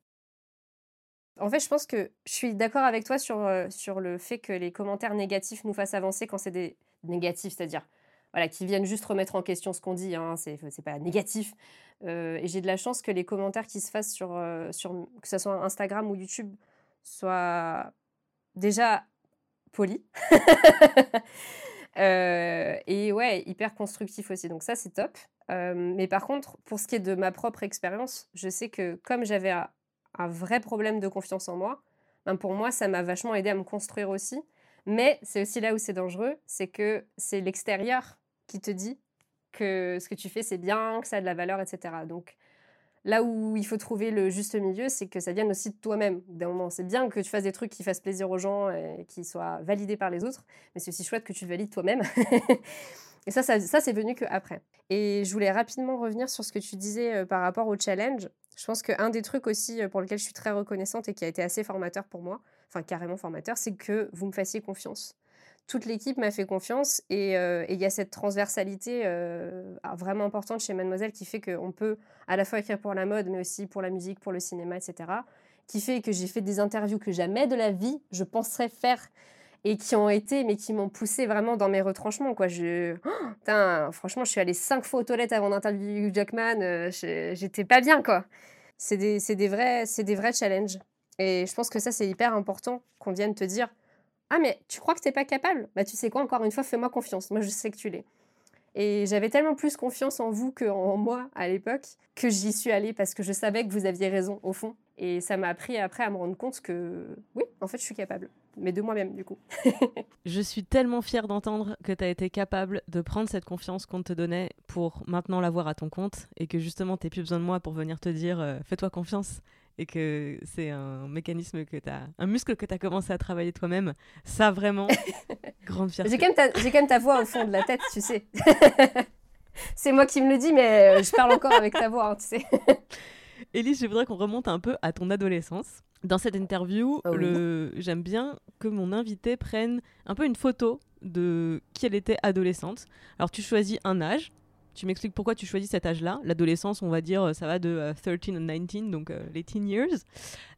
En fait, je pense que je suis d'accord avec toi sur, euh, sur le fait que les commentaires négatifs nous fassent avancer quand c'est des négatifs, c'est-à-dire voilà, qui viennent juste remettre en question ce qu'on dit, hein, c'est pas négatif. Euh, et j'ai de la chance que les commentaires qui se fassent sur, euh, sur que ce soit Instagram ou YouTube soient déjà polis. et ouais, hyper constructifs aussi. Donc ça, c'est top. mais par contre, pour ce qui est de ma propre expérience, je sais que comme j'avais un vrai problème de confiance en moi, ben pour moi, ça m'a vachement aidé à me construire aussi. Mais c'est aussi là où c'est dangereux, c'est que c'est l'extérieur qui te dit que ce que tu fais, c'est bien, que ça a de la valeur, etc. Donc là où il faut trouver le juste milieu, c'est que ça vienne aussi de toi-même. D'un moment, c'est bien que tu fasses des trucs qui fassent plaisir aux gens et qui soient validés par les autres, mais c'est aussi chouette que tu le valides toi-même. et ça, ça, ça c'est venu qu'après. Et je voulais rapidement revenir sur ce que tu disais euh, par rapport au challenge. Je pense qu'un des trucs aussi euh, pour lequel je suis très reconnaissante et qui a été assez formateur pour moi, enfin carrément formateur, c'est que vous me fassiez confiance. Toute l'équipe m'a fait confiance euh, et il y a cette transversalité euh, vraiment importante chez Mademoiselle qui fait qu'on peut à la fois écrire pour la mode, mais aussi pour la musique, pour le cinéma, etc. Qui fait que j'ai fait des interviews que jamais de la vie je penserais faire et qui ont été, mais qui m'ont poussé vraiment dans mes retranchements. Quoi. Je... Oh, franchement, je suis allée cinq fois aux toilettes avant d'interviewer Jackman. Euh, j'étais pas bien, quoi. C'est des, des, vrais, des vrais challenges. Et je pense que ça, c'est hyper important qu'on vienne te dire Ah, mais tu crois que t'es pas capable? Bah, tu sais quoi, encore une fois, fais-moi confiance. Moi, je sais que tu l'es. Et j'avais tellement plus confiance en vous qu'en moi à l'époque que j'y suis allée parce que je savais que vous aviez raison au fond. Et ça m'a appris après à me rendre compte que oui, en fait, je suis capable. Mais de moi-même, du coup. je suis tellement fière d'entendre que tu as été capable de prendre cette confiance qu'on te donnait pour maintenant l'avoir à ton compte et que justement, tu plus besoin de moi pour venir te dire euh, fais-toi confiance et que c'est un mécanisme que tu as, un muscle que tu as commencé à travailler toi-même. Ça, vraiment, grande fierté. J'ai quand, quand, même ta voix au fond de la tête, tu sais. c'est moi qui me le dis, mais euh, je parle encore avec ta voix, hein, tu sais. Élise, je voudrais qu'on remonte un peu à ton adolescence. Dans cette interview, ah j'aime bien que mon invité prenne un peu une photo de qui elle était adolescente. Alors tu choisis un âge, tu m'expliques pourquoi tu choisis cet âge-là. L'adolescence, on va dire, ça va de 13 à 19, donc euh, les teen years.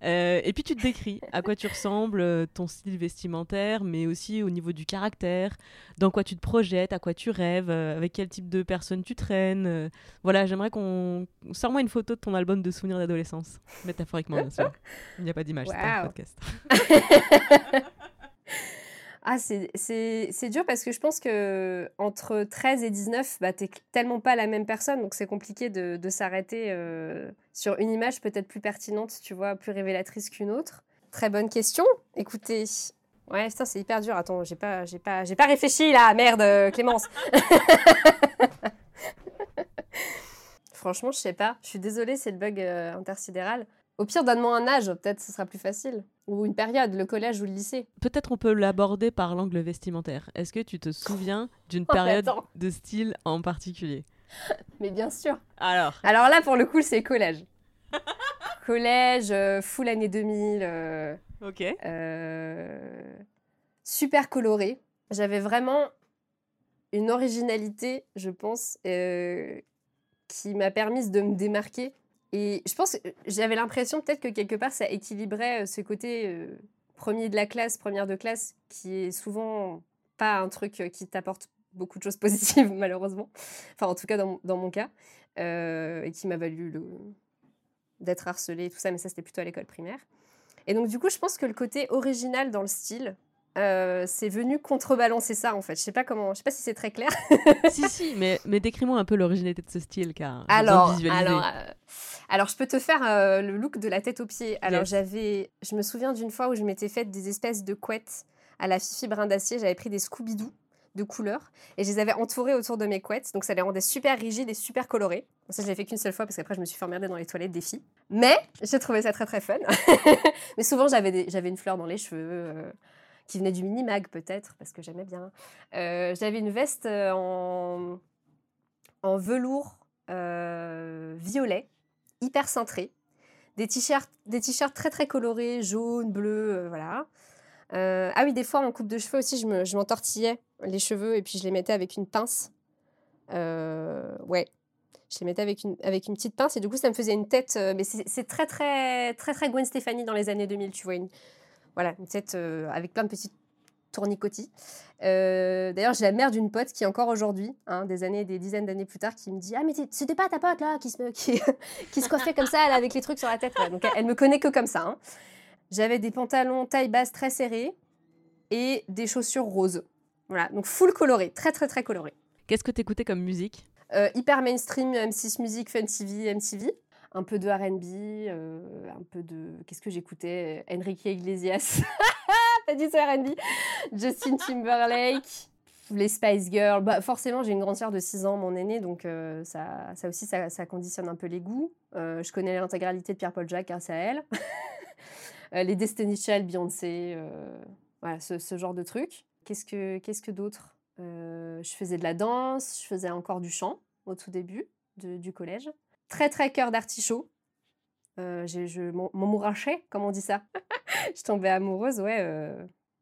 Euh, et puis tu te décris à quoi tu ressembles, euh, ton style vestimentaire, mais aussi au niveau du caractère, dans quoi tu te projettes, à quoi tu rêves, avec quel type de personne tu traînes. voilà, j'aimerais qu'on. Sors-moi une photo de ton album de souvenirs d'adolescence. Métaphoriquement, bien sûr. Il n'y a pas d'image, c'est un podcast. Ah, c'est dur parce que je pense que entre 13 et 19, bah, t'es tellement pas la même personne, donc c'est compliqué de, de s'arrêter euh, sur une image peut-être plus pertinente, tu vois, plus révélatrice qu'une autre. Très bonne question. Écoutez, ouais, putain, c'est hyper dur. Attends, j'ai pas, j'ai pas, pas réfléchi là, merde, Clémence. Franchement, je sais pas. Je suis désolée, c'est le bug euh, intersidéral. Au pire, donne-moi un âge, peut-être ce sera plus facile. Ou une période, le collège ou le lycée. Peut-être on peut l'aborder par l'angle vestimentaire. Est-ce que tu te souviens d'une oh, période de style en particulier? Mais bien sûr. Alors? Alors là, pour le coup, c'est collège. collège, euh, full année 2000. Euh, ok. Euh, super coloré. J'avais vraiment une originalité, je pense, qui m'a permis de me démarquer et je pense, j'avais l'impression peut-être que quelque part ça équilibrait euh, ce côté euh, premier de la classe, première de classe, qui est souvent pas un truc euh, qui t'apporte beaucoup de choses positives, malheureusement. Enfin, en tout cas, dans, dans mon cas. et qui m'a valu d'être harcelée et tout ça, mais ça, c'était plutôt à l'école primaire. Et donc, du coup, je pense que le côté original dans le style, c'est venu contrebalancer ça en fait. Je sais pas comment, je sais pas si c'est très clair. si si, mais, mais décris-moi un peu l'originalité de ce style car. Alors, alors, alors, je peux te faire euh, le look de la tête aux pieds. Alors, j'avais, je me souviens d'une fois où je m'étais faite des espèces de couettes à la Fifi Brin d'Acier. J'avais pris des Scooby-Doo. de couleurs et je les avais entourées autour de mes couettes. Donc ça les rendait super rigides et super colorées. ça, je l'ai fait qu'une seule fois parce qu'après, je me suis fait emmerder dans les toilettes des filles. Mais j'ai trouvé ça très très fun. Mais souvent, j'avais j'avais une fleur dans les cheveux. Euh, qui venait du mini-mag peut-être, parce que j'aimais bien. Euh, j'avais une veste euh, en, en velours violet, hyper cintré. Des t-shirts, très très colorés, jaune, bleu, voilà. Euh, ah oui, des fois en coupe de cheveux aussi, je m'entortillais les cheveux et puis je les mettais avec une pince. Euh, ouais, je les mettais avec une, avec une petite pince et du coup ça me faisait une tête. Euh, mais c'est très très très très Gwen Stefani dans les années 2000, tu vois. Voilà, une tête avec plein de petites tournicotis. D'ailleurs, j'ai la mère d'une pote qui encore aujourd'hui, hein, des années, des dizaines d'années plus tard, qui me dit ah mais c'était pas ta pote là qui se qui, qui se coiffait comme ça avec les trucs sur la tête. Donc elle, me connaît que comme ça. Hein. J'avais des pantalons taille basse très serrés et des chaussures roses. Voilà, donc full coloré, très très très coloré. Qu'est-ce que t'écoutais comme musique? Euh, Hyper mainstream, M6 Music, Fun TV, MTV. Un peu de RB, euh, un peu de. Qu'est-ce que j'écoutais? Enrique Iglesias. Pas du tout RB? Justin Timberlake. Les Spice Girls. Bah, forcément, j'ai une grande sœur de 6 ans, mon aîné, donc euh, ça, ça aussi, ça, ça, conditionne un peu les goûts. je connais l'intégralité de Pierre-Paul Jacques grâce à elle. Euh, les Destiny Child, Beyoncé, euh, voilà, ce, genre de trucs. Qu'est-ce que, qu'est-ce que d'autre? Euh, Je faisais de la danse, je faisais encore du chant au tout début du collège. Très très cœur d'artichaut. j'ai, je m'emmourachais, comme on dit ça. je tombais amoureuse, ouais.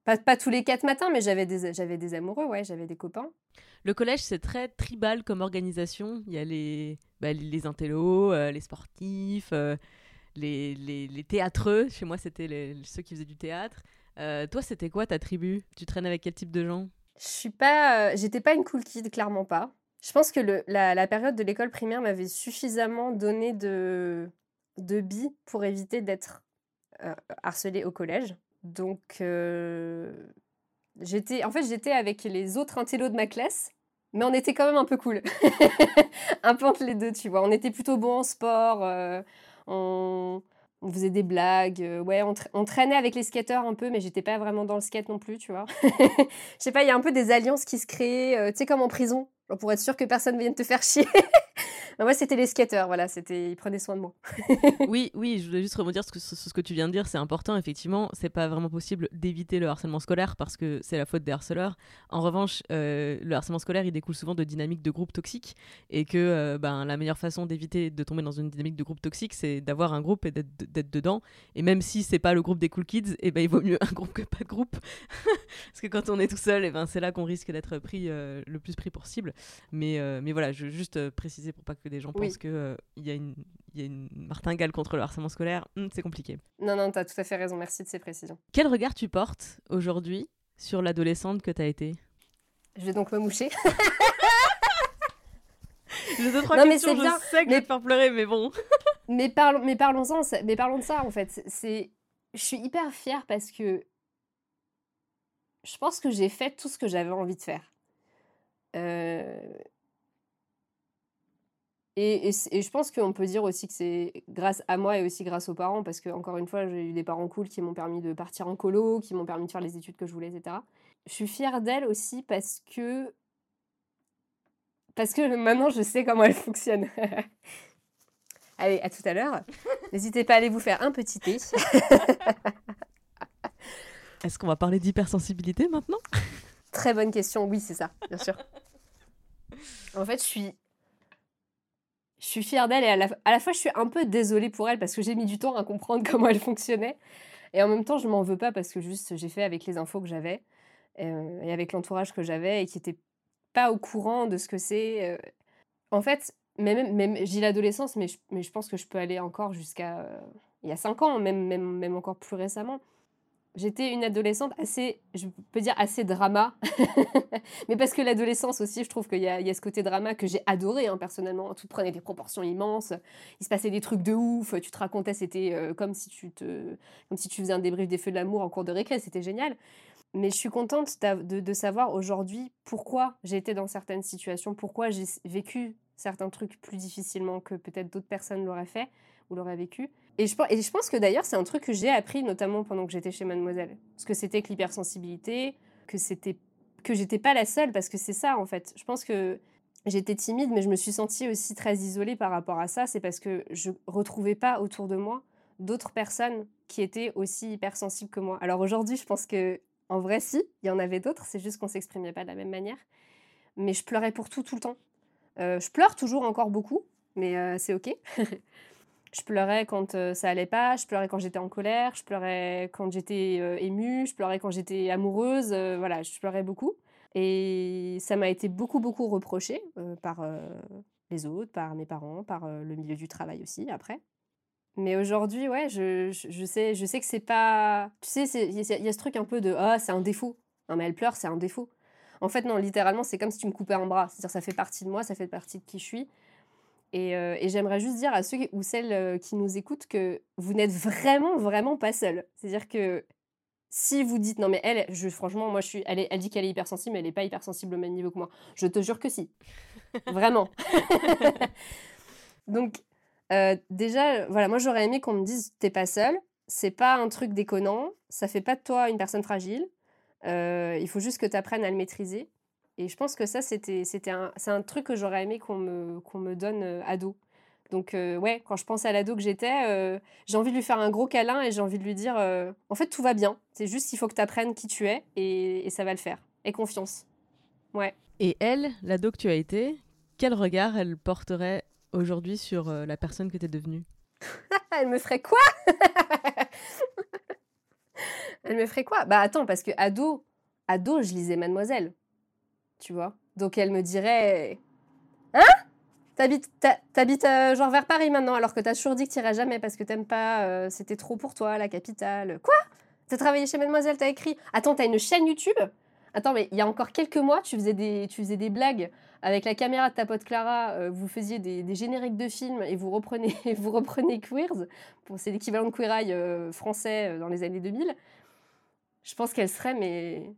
Pas, pas, tous les quatre matins, mais j'avais des, j'avais des amoureux, ouais, j'avais des copains. Le collège, c'est très tribal comme organisation. Il y a les, bah, les intellos, les sportifs, les, les, théâtreux. Chez moi, c'était ceux qui faisaient du théâtre. Euh, toi, c'était quoi ta tribu? Tu traînes avec quel type de gens? Je suis pas, euh, j'étais pas une cool kid, clairement pas. Je pense que le, la, période de l'école primaire m'avait suffisamment donné de, de billes pour éviter d'être euh, harcelée au collège. Donc, j'étais, en fait, j'étais avec les autres intellos de ma classe, mais on était quand même un peu cool. un peu entre les deux, tu vois. On était plutôt bons en sport on, faisait des blagues. Euh, ouais, on, traînait avec les skateurs un peu, mais j'étais pas vraiment dans le skate non plus, tu vois. Je sais pas, il y a un peu des alliances qui se créent, euh, tu sais, comme en prison, pour être sûr que personne ne vienne te faire chier. moi, c'était les skateurs, voilà, c'était, ils prenaient soin de moi. oui, oui, je voulais juste rebondir sur ce, que tu viens de dire, c'est important, effectivement, c'est pas vraiment possible d'éviter le harcèlement scolaire parce que c'est la faute des harceleurs. En revanche, euh, le harcèlement scolaire, il découle souvent de dynamiques de groupe toxiques et que euh, ben, la meilleure façon d'éviter de tomber dans une dynamique de groupe toxique, c'est d'avoir un groupe et d'être dedans. Et même si c'est pas le groupe des cool kids, et eh ben, il vaut mieux un groupe que pas de groupe. parce que quand on est tout seul, et eh ben, c'est là qu'on risque d'être pris euh, le plus pris possible. Mais, mais voilà, je veux juste préciser pour pas que des gens pensent qu'il euh, y, a une, y a une martingale contre le harcèlement scolaire, hmm, c'est compliqué. Non, non, tu as tout à fait raison, merci de ces précisions. Quel regard tu portes aujourd'hui sur l'adolescente que tu as été? Je vais donc me moucher. J'ai deux, trois non, questions, mais je sais que mais... je vais te faire pleurer, mais bon. mais, parlons, mais parlons-en, mais parlons de ça, en fait. C'est... Je suis hyper fière parce que je pense que j'ai fait tout ce que j'avais envie de faire. Euh, et, je pense qu'on peut dire aussi que c'est grâce à moi et aussi grâce aux parents, parce que, encore une fois, j'ai eu des parents cool qui m'ont permis de partir en colo, qui m'ont permis de faire les études que je voulais, etc. Je suis fière d'elle aussi parce que. Parce que maintenant, je sais comment elle fonctionne. Allez, à tout à l'heure. N'hésitez pas à aller vous faire un petit thé. Est-ce qu'on va parler d'hypersensibilité maintenant? Très bonne question, oui, c'est ça, bien sûr. En fait, je suis je suis fière d'elle et à la, fois je suis un peu désolée pour elle parce que j'ai mis du temps à comprendre comment elle fonctionnait. Et en même temps, je m'en veux pas parce que juste j'ai fait avec les infos que j'avais euh, et avec l'entourage que j'avais et qui n'était pas au courant de ce que c'est. Euh. En fait, même, même j'ai l'adolescence, mais je, mais je pense que je peux aller encore jusqu'à euh, il y a 5 ans, même, même, même encore plus récemment. J'étais une adolescente assez, je peux dire assez drama, mais parce que l'adolescence aussi, je trouve qu'il y, y, a ce côté drama que j'ai adoré hein, personnellement. Tout prenait des proportions immenses, il se passait des trucs de ouf, tu te racontais, c'était euh, comme si tu comme si tu faisais un débrief des feux de l'amour en cours de récré, c'était génial. Mais je suis contente de, de savoir aujourd'hui pourquoi j'ai été dans certaines situations, pourquoi j'ai vécu certains trucs plus difficilement que peut-être d'autres personnes l'auraient fait ou l'auraient vécu. Et je, pense que d'ailleurs, c'est un truc que j'ai appris notamment pendant que j'étais chez Mademoiselle. Ce que c'était que l'hypersensibilité, que c'était que j'étais pas la seule, parce que c'est ça en fait. Je pense que j'étais timide, mais je me suis sentie aussi très isolée par rapport à ça. C'est parce que je retrouvais pas autour de moi d'autres personnes qui étaient aussi hypersensibles que moi. Alors aujourd'hui, je pense que en vrai, si, il y en avait d'autres, c'est juste qu'on s'exprimait pas de la même manière. Mais je pleurais pour tout, tout le temps. Euh, je pleure toujours encore beaucoup, mais euh, c'est ok. je pleurais quand euh, ça allait pas, je pleurais quand j'étais en colère, je pleurais quand j'étais émue, je pleurais quand j'étais amoureuse, voilà, je pleurais beaucoup. Et ça m'a été beaucoup, beaucoup reproché par les autres, par mes parents, par le milieu du travail aussi après. Mais aujourd'hui, ouais, je, je, sais, je sais que c'est pas. Tu sais, il y, a ce truc un peu de Ah, c'est un défaut. Non, mais elle pleure, c'est un défaut. En fait, non, littéralement, c'est comme si tu me coupais un bras. C'est-à-dire, ça fait partie de moi, ça fait partie de qui je suis. Et, euh, et j'aimerais juste dire à ceux ou celles euh, qui nous écoutent que vous n'êtes vraiment, vraiment pas seuls. C'est-à-dire que si vous dites non mais elle, je, franchement moi je suis, elle, elle dit qu'elle est hypersensible mais elle n'est pas hypersensible au même niveau que moi. Je te jure que si, vraiment. Donc euh, déjà, voilà, moi j'aurais aimé qu'on me dise t'es pas seule, c'est pas un truc déconnant, ça fait pas de toi une personne fragile, euh, il faut juste que tu apprennes à le maîtriser. Et je pense que ça, c'était, c'était un, c'est un truc que j'aurais aimé qu'on me, qu'on me donne euh, ado. Donc ouais, quand je pense à l'ado que j'étais, j'ai envie de lui faire un gros câlin et j'ai envie de lui dire, en fait tout va bien, c'est juste qu'il faut que tu apprennes qui tu es et, et ça va le faire. Et confiance. Ouais. Et elle, l'ado que tu as été, quel regard elle porterait aujourd'hui sur euh, la personne que tu es devenue? Elle me ferait quoi? Elle me ferait quoi? Bah attends, parce que ado, ado, je lisais Mademoiselle. Tu vois Donc elle me dirait Hein? T'habites, euh, genre vers Paris maintenant, alors que t'as toujours dit que t'irais jamais parce que t'aimes pas, euh, c'était trop pour toi, la capitale. Quoi? T'as travaillé chez Mademoiselle, t'as écrit. Attends, t'as une chaîne YouTube? Attends, mais il y a encore quelques mois, tu faisais des, tu faisais des blagues avec la caméra de ta pote Clara. Euh, vous faisiez des, génériques de films et vous reprenez, vous reprenez Queers. C'est l'équivalent de Queer Eye français dans les années 2000. Je pense qu'elle serait, mais.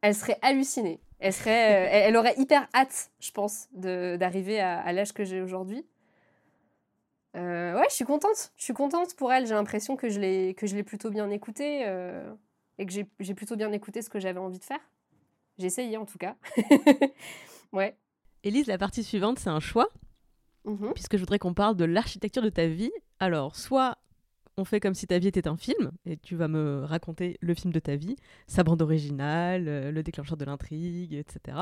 Elle serait hallucinée. Elle, serait, elle, aurait hyper hâte, je pense, d'arriver à, à l'âge que j'ai aujourd'hui. ouais, je suis contente. Je suis contente pour elle. J'ai l'impression que je l'ai plutôt bien écoutée et que j'ai plutôt bien écouté ce que j'avais envie de faire. J'ai essayé en tout cas. ouais. Élise, la partie suivante, c'est un choix, mmh puisque je voudrais qu'on parle de l'architecture de ta vie. Alors, soit on fait comme si ta vie était un film, et tu vas me raconter le film de ta vie, sa bande originale, euh, le déclencheur de l'intrigue, etc.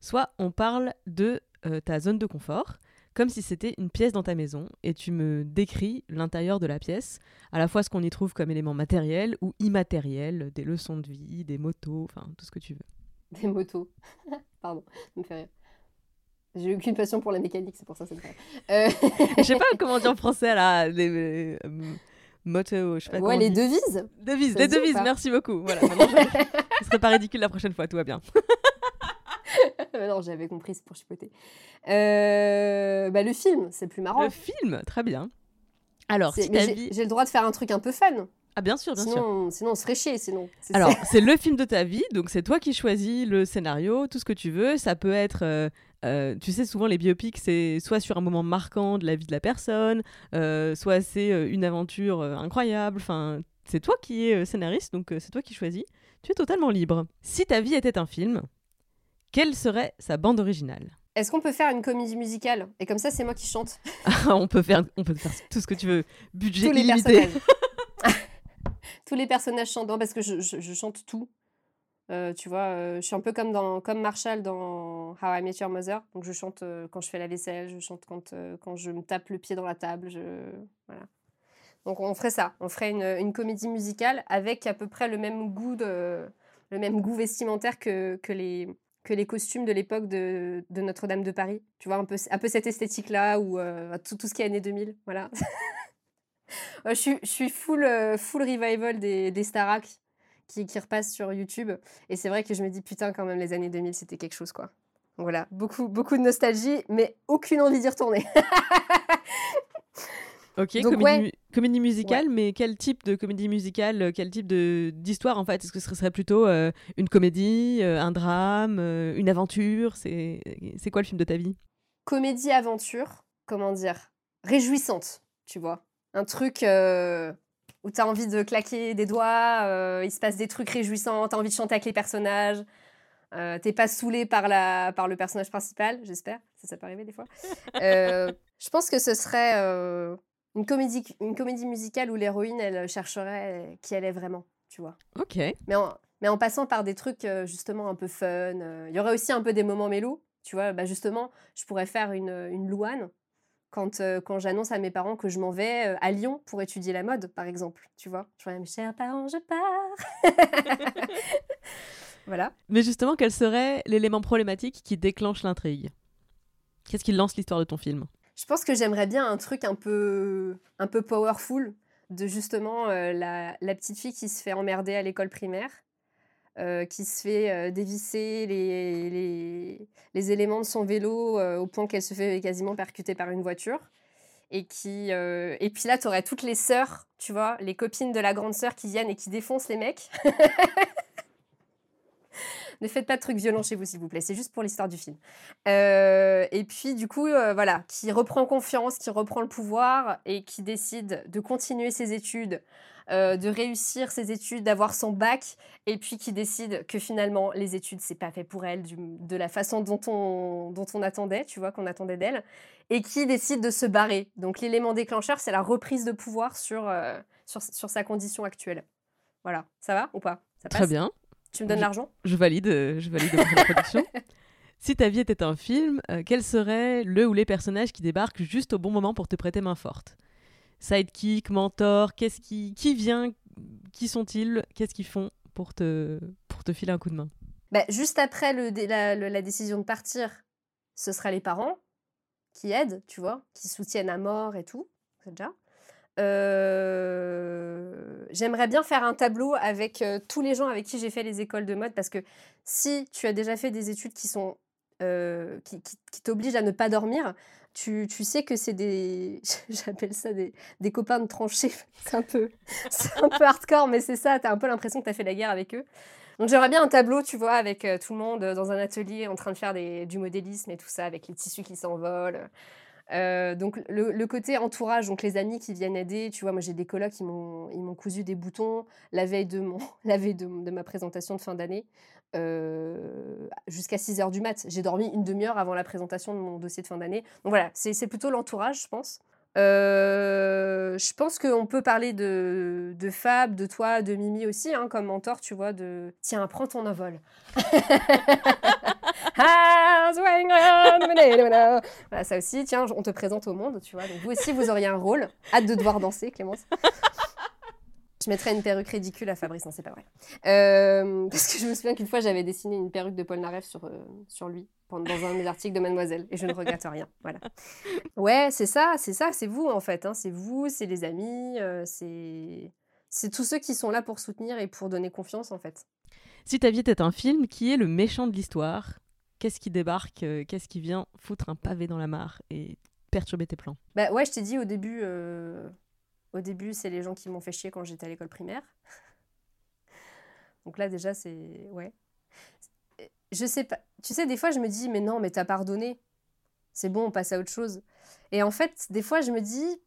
Soit on parle de euh, ta zone de confort, comme si c'était une pièce dans ta maison et tu me décris l'intérieur de la pièce, à la fois ce qu'on y trouve comme élément matériel ou immatériel, des leçons de vie, des motos, enfin tout ce que tu veux. Des motos. Pardon, ça me fait rire. J'ai aucune passion pour la mécanique, c'est pour ça que ça me fait je sais pas comment dire en français là, euh, motos, je sais pas Ouais, les devises. Devises, les devises, merci beaucoup. Voilà, ce serait pas ridicule la prochaine fois, tout va bien. non, j'avais compris, c'est pour chipoter. Euh, bah, le film, c'est plus marrant. Le film, très bien. Alors, si j'ai le droit de faire un truc un peu fun. Ah bien sûr, bien sinon, sûr. Sinon, on se chier, sinon. Alors, c'est le film de ta vie, donc c'est toi qui choisis le scénario, tout ce que tu veux. Ça peut être, euh, euh, tu sais, souvent les biopics, c'est soit sur un moment marquant de la vie de la personne, soit c'est une aventure incroyable. Enfin, c'est toi qui es scénariste, donc c'est toi qui choisis. Tu es totalement libre. Si ta vie était un film, quelle serait sa bande originale? Est-ce qu'on peut faire une comédie musicale? Et comme ça, c'est moi qui chante. on, peut faire, on peut faire tout ce que tu veux. Budget Tous les illimité. Tous les personnages chantent. parce que je, chante tout. Euh, tu vois, euh, je suis un peu comme, dans, comme Marshall dans How I Met Your Mother. Donc je chante euh, quand je fais la vaisselle, je chante quand, quand je me tape le pied dans la table. Je... Voilà. Donc on ferait ça. On ferait une, une, comédie musicale avec à peu près le même goût, de, le même goût vestimentaire que, que les, que les costumes de l'époque de, Notre-Dame de Paris. Tu vois, un peu, un peu cette esthétique-là, ou tout, tout, ce qui est années 2000. Voilà. je, suis, je suis full, full revival des, des Starac qui, qui repassent sur YouTube. Et c'est vrai que je me dis, putain, quand même, les années 2000, c'était quelque chose, quoi. Voilà, beaucoup, beaucoup de nostalgie, mais aucune envie d'y retourner. Ok, comédie, musicale, mais quel type de comédie musicale, euh, quel type d'histoire en fait Est-ce que ce serait plutôt euh, une comédie, euh, un drame, une aventure? C'est quoi le film de ta vie? Comédie-aventure, comment dire Réjouissante, tu vois. Un truc, où tu as envie de claquer des doigts, il se passe des trucs réjouissants, tu as envie de chanter avec les personnages. T'es pas saoulé par, la, par le personnage principal, j'espère. Ça, ça peut arriver des fois. je pense que ce serait une, comédie, une comédie musicale où l'héroïne, elle chercherait qui elle est vraiment, tu vois. Ok. Mais en, mais en passant par des trucs justement un peu fun. Il y aurait aussi un peu des moments mélo. Tu vois, bah justement, je pourrais faire une, une louane quand, quand j'annonce à mes parents que je m'en vais à Lyon pour étudier la mode, par exemple. Tu vois, je vois mes chers parents, je pars. voilà. Mais justement, quel serait l'élément problématique qui déclenche l'intrigue? Qu'est-ce qui lance l'histoire de ton film? Je pense que j'aimerais bien un truc un peu, un peu powerful de justement la, la petite fille qui se fait emmerder à l'école primaire euh, qui se fait euh, dévisser les, les, les, éléments de son vélo euh, au point qu'elle se fait quasiment percuter par une voiture. Et, qui, et puis là, tu aurais toutes les sœurs, tu vois, les copines de la grande sœur qui viennent et qui défoncent les mecs. ne faites pas de trucs violents chez vous, s'il vous plaît. C'est juste pour l'histoire du film. et puis, du coup, voilà, qui reprend confiance, qui reprend le pouvoir et qui décide de continuer ses études euh, de réussir ses études, d'avoir son bac, et puis qui décide que finalement les études c'est pas fait pour elle de la façon dont on, dont on attendait, tu vois, qu'on attendait d'elle, et qui décide de se barrer. Donc l'élément déclencheur c'est la reprise de pouvoir sur, euh, sur, sur, sa condition actuelle. Voilà, ça va ou pas? Ça Très bien. Tu me donnes l'argent? Je valide, euh, je valide la production. Si ta vie était un film, quel serait le ou les personnages qui débarquent juste au bon moment pour te prêter main forte? Sidekick, mentor, qu'est-ce qui, qui vient, qui sont-ils, qu'est-ce qu'ils font pour te, pour te filer un coup de main? Bah, Juste après le, la, la, décision de partir, ce sera les parents qui aident, tu vois, qui soutiennent à mort et tout, déjà. Euh, j'aimerais bien faire un tableau avec euh, tous les gens avec qui j'ai fait les écoles de mode parce que si tu as déjà fait des études qui sont euh, qui, qui, qui t'obligent à ne pas dormir, tu, tu sais que c'est des. J'appelle ça des, des, copains de tranchée. C'est un, peu, un peu hardcore, mais c'est ça. Tu as un peu l'impression que tu as fait la guerre avec eux. Donc j'aimerais bien un tableau, tu vois, avec euh, tout le monde dans un atelier en train de faire des, du modélisme et tout ça, avec les tissus qui s'envolent. Euh, donc le, le, côté entourage, donc les amis qui viennent aider, tu vois, moi j'ai des colocs qui m'ont cousu des boutons la veille de, mon, la veille de, de ma présentation de fin d'année. Euh, jusqu'à 6 heures du mat. J'ai dormi une demi-heure avant la présentation de mon dossier de fin d'année. Donc voilà, c'est plutôt l'entourage, je pense. Euh, je pense qu'on peut parler de, Fab, de toi, de Mimi aussi, hein, comme mentor, tu vois, de tiens, prends ton envol. voilà, ça aussi, tiens, on te présente au monde, tu vois. Donc vous aussi, vous auriez un rôle. Hâte de devoir danser, Clémence. Je mettrais une perruque ridicule à Fabrice, non, c'est pas vrai. Euh, parce que je me souviens qu'une fois, j'avais dessiné une perruque de Paul Naref sur, euh, sur lui, dans un de mes articles de Mademoiselle, et je ne regrette rien. Voilà. Ouais, c'est ça, c'est ça, c'est vous en fait. Hein, c'est vous, c'est les amis, euh, c'est c'est tous ceux qui sont là pour soutenir et pour donner confiance en fait. Si ta vie était un film, qui est le méchant de l'histoire Qu'est-ce qui débarque Qu'est-ce qui vient foutre un pavé dans la mare et perturber tes plans? Bah ouais, je t'ai dit au début, au début, c'est les gens qui m'ont fait chier quand j'étais à l'école primaire. Donc là, déjà, c'est. Ouais. Je sais pas. Tu sais, des fois, je me dis, mais non, mais t'as pardonné. C'est bon, on passe à autre chose. Et en fait, des fois, je me dis,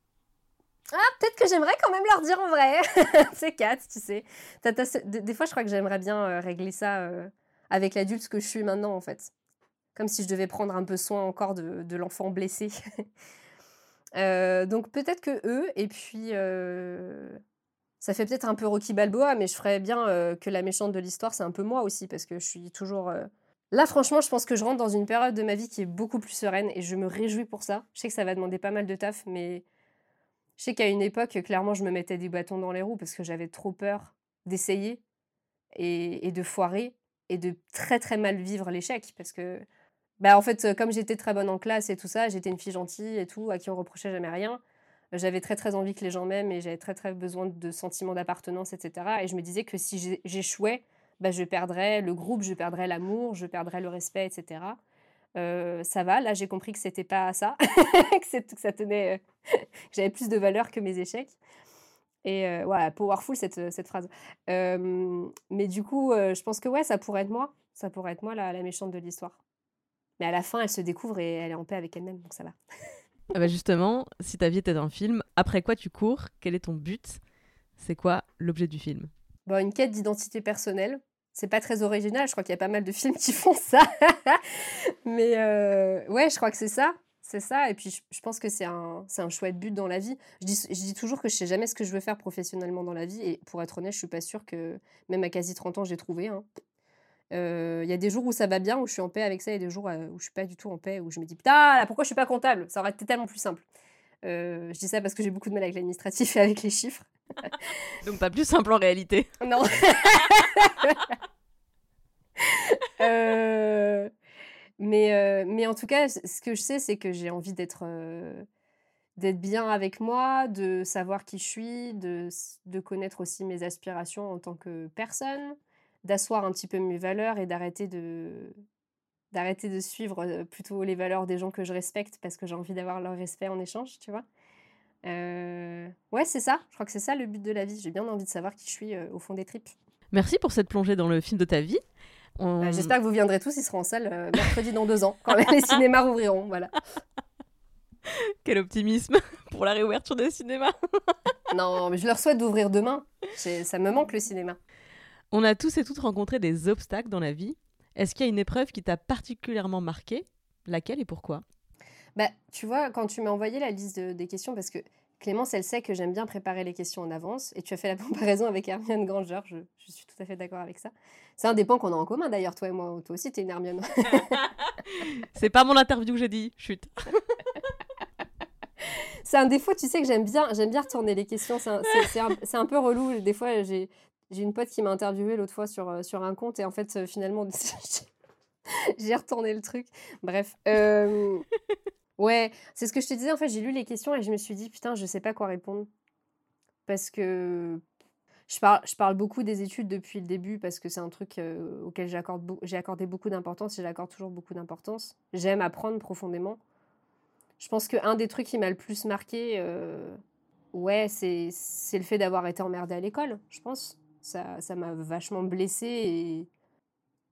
ah, peut-être que j'aimerais quand même leur dire en vrai. c'est quatre, tu sais. Des fois, je crois que j'aimerais bien euh, régler ça euh, avec l'adulte que je suis maintenant, en fait. Comme si je devais prendre un peu soin encore de l'enfant blessé. Donc peut-être que eux, et puis ça fait peut-être un peu Rocky Balboa, mais je ferais bien que la méchante de l'histoire, c'est un peu moi aussi, parce que je suis toujours... Là, franchement, je pense que je rentre dans une période de ma vie qui est beaucoup plus sereine, et je me réjouis pour ça. Je sais que ça va demander pas mal de taf, mais je sais qu'à une époque, clairement, je me mettais des bâtons dans les roues, parce que j'avais trop peur d'essayer, et, et de foirer, et de très très mal vivre l'échec, parce que bah, en fait, comme j'étais très bonne en classe et tout ça, j'étais une fille gentille et tout, à qui on reprochait jamais rien. J'avais très très envie que les gens m'aiment et j'avais très très besoin de sentiments d'appartenance, etc. Et je me disais que si j'échouais, bah, je perdrais le groupe, je perdrais l'amour, je perdrais le respect, etc. Euh, ça va, là j'ai compris que c'était pas ça, que, ça tenait, que j'avais plus de valeur que mes échecs. Et euh, ouais, powerful cette, cette phrase. Euh, mais du coup, je pense que ouais, ça pourrait être moi, ça pourrait être moi la méchante de l'histoire. Mais à la fin, elle se découvre et elle est en paix avec elle-même, donc ça va. ah bah justement, si ta vie était un film, après quoi tu cours Quel est ton but? C'est quoi l'objet du film? Bon, Une quête d'identité personnelle. C'est pas très original, je crois qu'il y a pas mal de films qui font ça. Mais euh, ouais, je crois que c'est ça. C'est ça, et puis je, pense que c'est un, un chouette but dans la vie. Je dis, je dis toujours que je sais jamais ce que je veux faire professionnellement dans la vie, et pour être honnête, je suis pas sûre que, même à quasi 30 ans, j'ai trouvé. Hein. Euh, il y a des jours où ça va bien, où je suis en paix avec ça, et des jours où je suis pas du tout en paix, où je me dis putain, pourquoi je suis pas comptable? Ça aurait été tellement plus simple. Euh, je dis ça parce que j'ai beaucoup de mal avec l'administratif et avec les chiffres. Donc pas plus simple en réalité. Non. mais, mais en tout cas, ce que je sais, c'est que j'ai envie d'être d'être bien avec moi, de savoir qui je suis, de, de connaître aussi mes aspirations en tant que personne, d'asseoir un petit peu mes valeurs et d'arrêter de d'arrêter de suivre plutôt les valeurs des gens que je respecte parce que j'ai envie d'avoir leur respect en échange, tu vois? Ouais, c'est ça. Je crois que c'est ça le but de la vie. J'ai bien envie de savoir qui je suis au fond des tripes. Merci pour cette plongée dans le film de ta vie. Bah, j'espère que vous viendrez tous. Ils seront en salle mercredi dans deux ans, quand les cinémas rouvriront. Voilà. Quel optimisme pour la réouverture des cinémas. non, mais je leur souhaite d'ouvrir demain. Ça me manque le cinéma. On a tous et toutes rencontré des obstacles dans la vie. Est-ce qu'il y a une épreuve qui t'a particulièrement marqué? Laquelle et pourquoi? Bah, Tu vois, quand tu m'as envoyé la liste des questions, parce que Clémence, elle sait que j'aime bien préparer les questions en avance, et tu as fait la comparaison avec Hermione Granger, je, suis tout à fait d'accord avec ça. C'est un des points qu'on a en commun d'ailleurs, toi et moi. Toi aussi, tu es une Hermione. C'est pas mon interview que j'ai dit, chute. c'est un défaut, tu sais que j'aime bien, j'aime bien retourner les questions. C'est un, un, peu relou. Des fois, j'ai j'ai une pote qui m'a interviewé l'autre fois sur, euh, sur un compte et en fait, euh, finalement, j'ai retourné le truc. Bref. Euh, ouais, c'est ce que je te disais. En fait, j'ai lu les questions et je me suis dit, putain, je sais pas quoi répondre. Parce que je parle, je parle beaucoup des études depuis le début parce que c'est un truc auquel j'ai accordé beaucoup d'importance et j'accorde toujours beaucoup d'importance. J'aime apprendre profondément. Je pense qu'un des trucs qui m'a le plus marqué, ouais, c'est le fait d'avoir été emmerdée à l'école, je pense ça m'a vachement blessée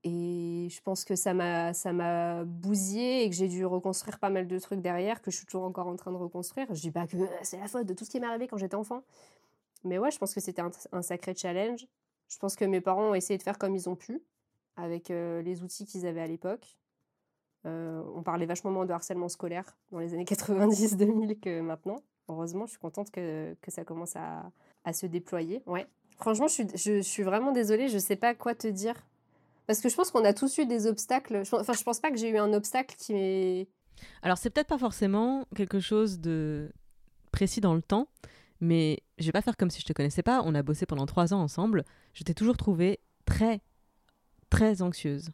et, je pense que ça m'a ça m'a bousillé et que j'ai dû reconstruire pas mal de trucs derrière que je suis toujours encore en train de reconstruire. Je dis pas que c'est la faute de tout ce qui m'est arrivé quand j'étais enfant. Mais ouais, je pense que c'était un, sacré challenge. Je pense que mes parents ont essayé de faire comme ils ont pu avec euh, les outils qu'ils avaient à l'époque. Euh, on parlait vachement moins de harcèlement scolaire dans les années 90-2000 que maintenant. Heureusement, je suis contente que, que ça commence à, à se déployer. Ouais. Franchement, je suis, je, suis vraiment désolée, je sais pas quoi te dire. Parce que je pense qu'on a tous eu des obstacles. Enfin, je pense pas que j'ai eu un obstacle qui m'est. Alors, c'est peut-être pas forcément quelque chose de précis dans le temps, mais je vais pas faire comme si je te connaissais pas. On a bossé pendant trois ans ensemble. Je t'ai toujours trouvée très, très anxieuse.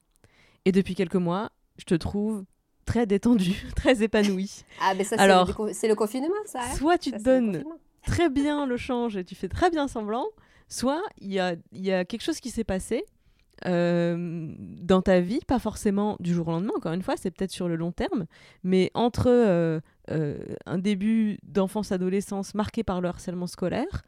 Et depuis quelques mois, je te trouve très détendue, très épanouie. Ah, mais ça, c'est le, confinement, ça. Hein soit tu te donnes très bien le change et tu fais très bien semblant, soit il y a, quelque chose qui s'est passé euh, dans ta vie, pas forcément du jour au lendemain, encore une fois, c'est peut-être sur le long terme, mais entre euh, euh, un début d'enfance-adolescence marqué par le harcèlement scolaire,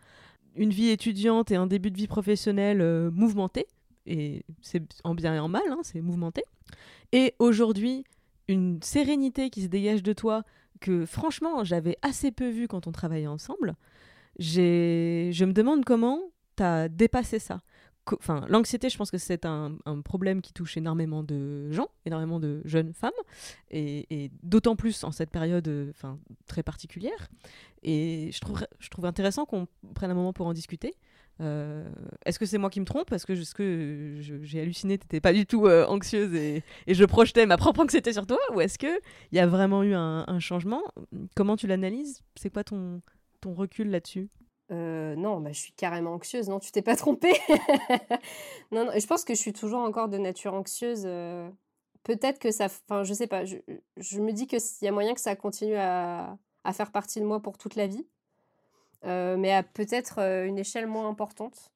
une vie étudiante et un début de vie professionnelle mouvementé, et c'est en bien et en mal, hein, c'est mouvementé, et aujourd'hui, une sérénité qui se dégage de toi que franchement j'avais assez peu vu quand on travaillait ensemble, je me demande comment tu as dépassé ça. Enfin, l'anxiété, je pense que c'est un, problème qui touche énormément de gens, énormément de jeunes femmes, et, d'autant plus en cette période euh, enfin, très particulière. Et je trouve, je trouve intéressant qu'on prenne un moment pour en discuter. Euh, est-ce que c'est moi qui me trompe? Parce que, que j'ai halluciné, tu n'étais pas du tout euh, anxieuse et, je projetais ma propre anxiété sur toi. Ou est-ce qu'il y a vraiment eu un, changement? Comment tu l'analyses? C'est quoi ton recul là-dessus? Euh, non, bah, je suis carrément anxieuse. Non, tu t'es pas trompée. non, non, je pense que je suis toujours encore de nature anxieuse. Euh, peut-être que ça. Enfin, je sais pas. Je, me dis qu'il y a moyen que ça continue à, faire partie de moi pour toute la vie. Euh, mais à peut-être une échelle moins importante.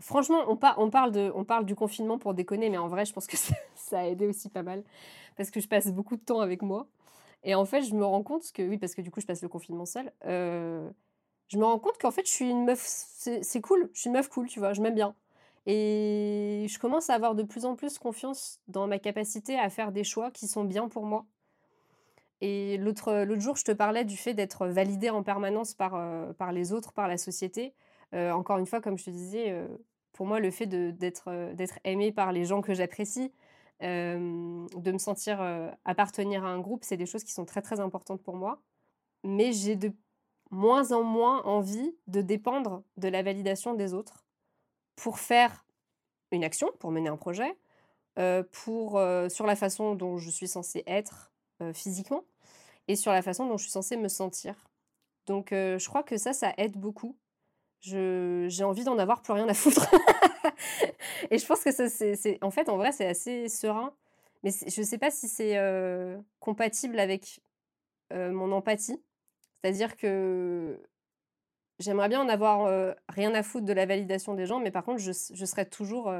Franchement, on, parle de, on parle du confinement pour déconner, mais en vrai, je pense que ça, ça, a aidé aussi pas mal. Parce que je passe beaucoup de temps avec moi. Et en fait, je me rends compte que, oui, parce que du coup, je passe le confinement seul je me rends compte qu'en fait, je suis une meuf, c'est cool, je suis une meuf cool, tu vois, je m'aime bien. Et je commence à avoir de plus en plus confiance dans ma capacité à faire des choix qui sont bien pour moi. Et l'autre jour, je te parlais du fait d'être validée en permanence par, euh, par les autres, par la société. encore une fois, comme je te disais, pour moi, le fait d'être d'être aimé par les gens que j'apprécie, de me sentir appartenir à un groupe, c'est des choses qui sont très très importantes pour moi. Mais j'ai de moins en moins envie de dépendre de la validation des autres pour faire une action, pour mener un projet, pour, sur la façon dont je suis censée être physiquement et sur la façon dont je suis censée me sentir. Donc je crois que ça, ça aide beaucoup. J'ai envie d'en avoir plus rien à foutre. et je pense que ça, c'est... En fait, en vrai, c'est assez serein. Mais je ne sais pas si c'est compatible avec mon empathie. C'est-à-dire que j'aimerais bien en avoir rien à foutre de la validation des gens, mais par contre, je, je serais toujours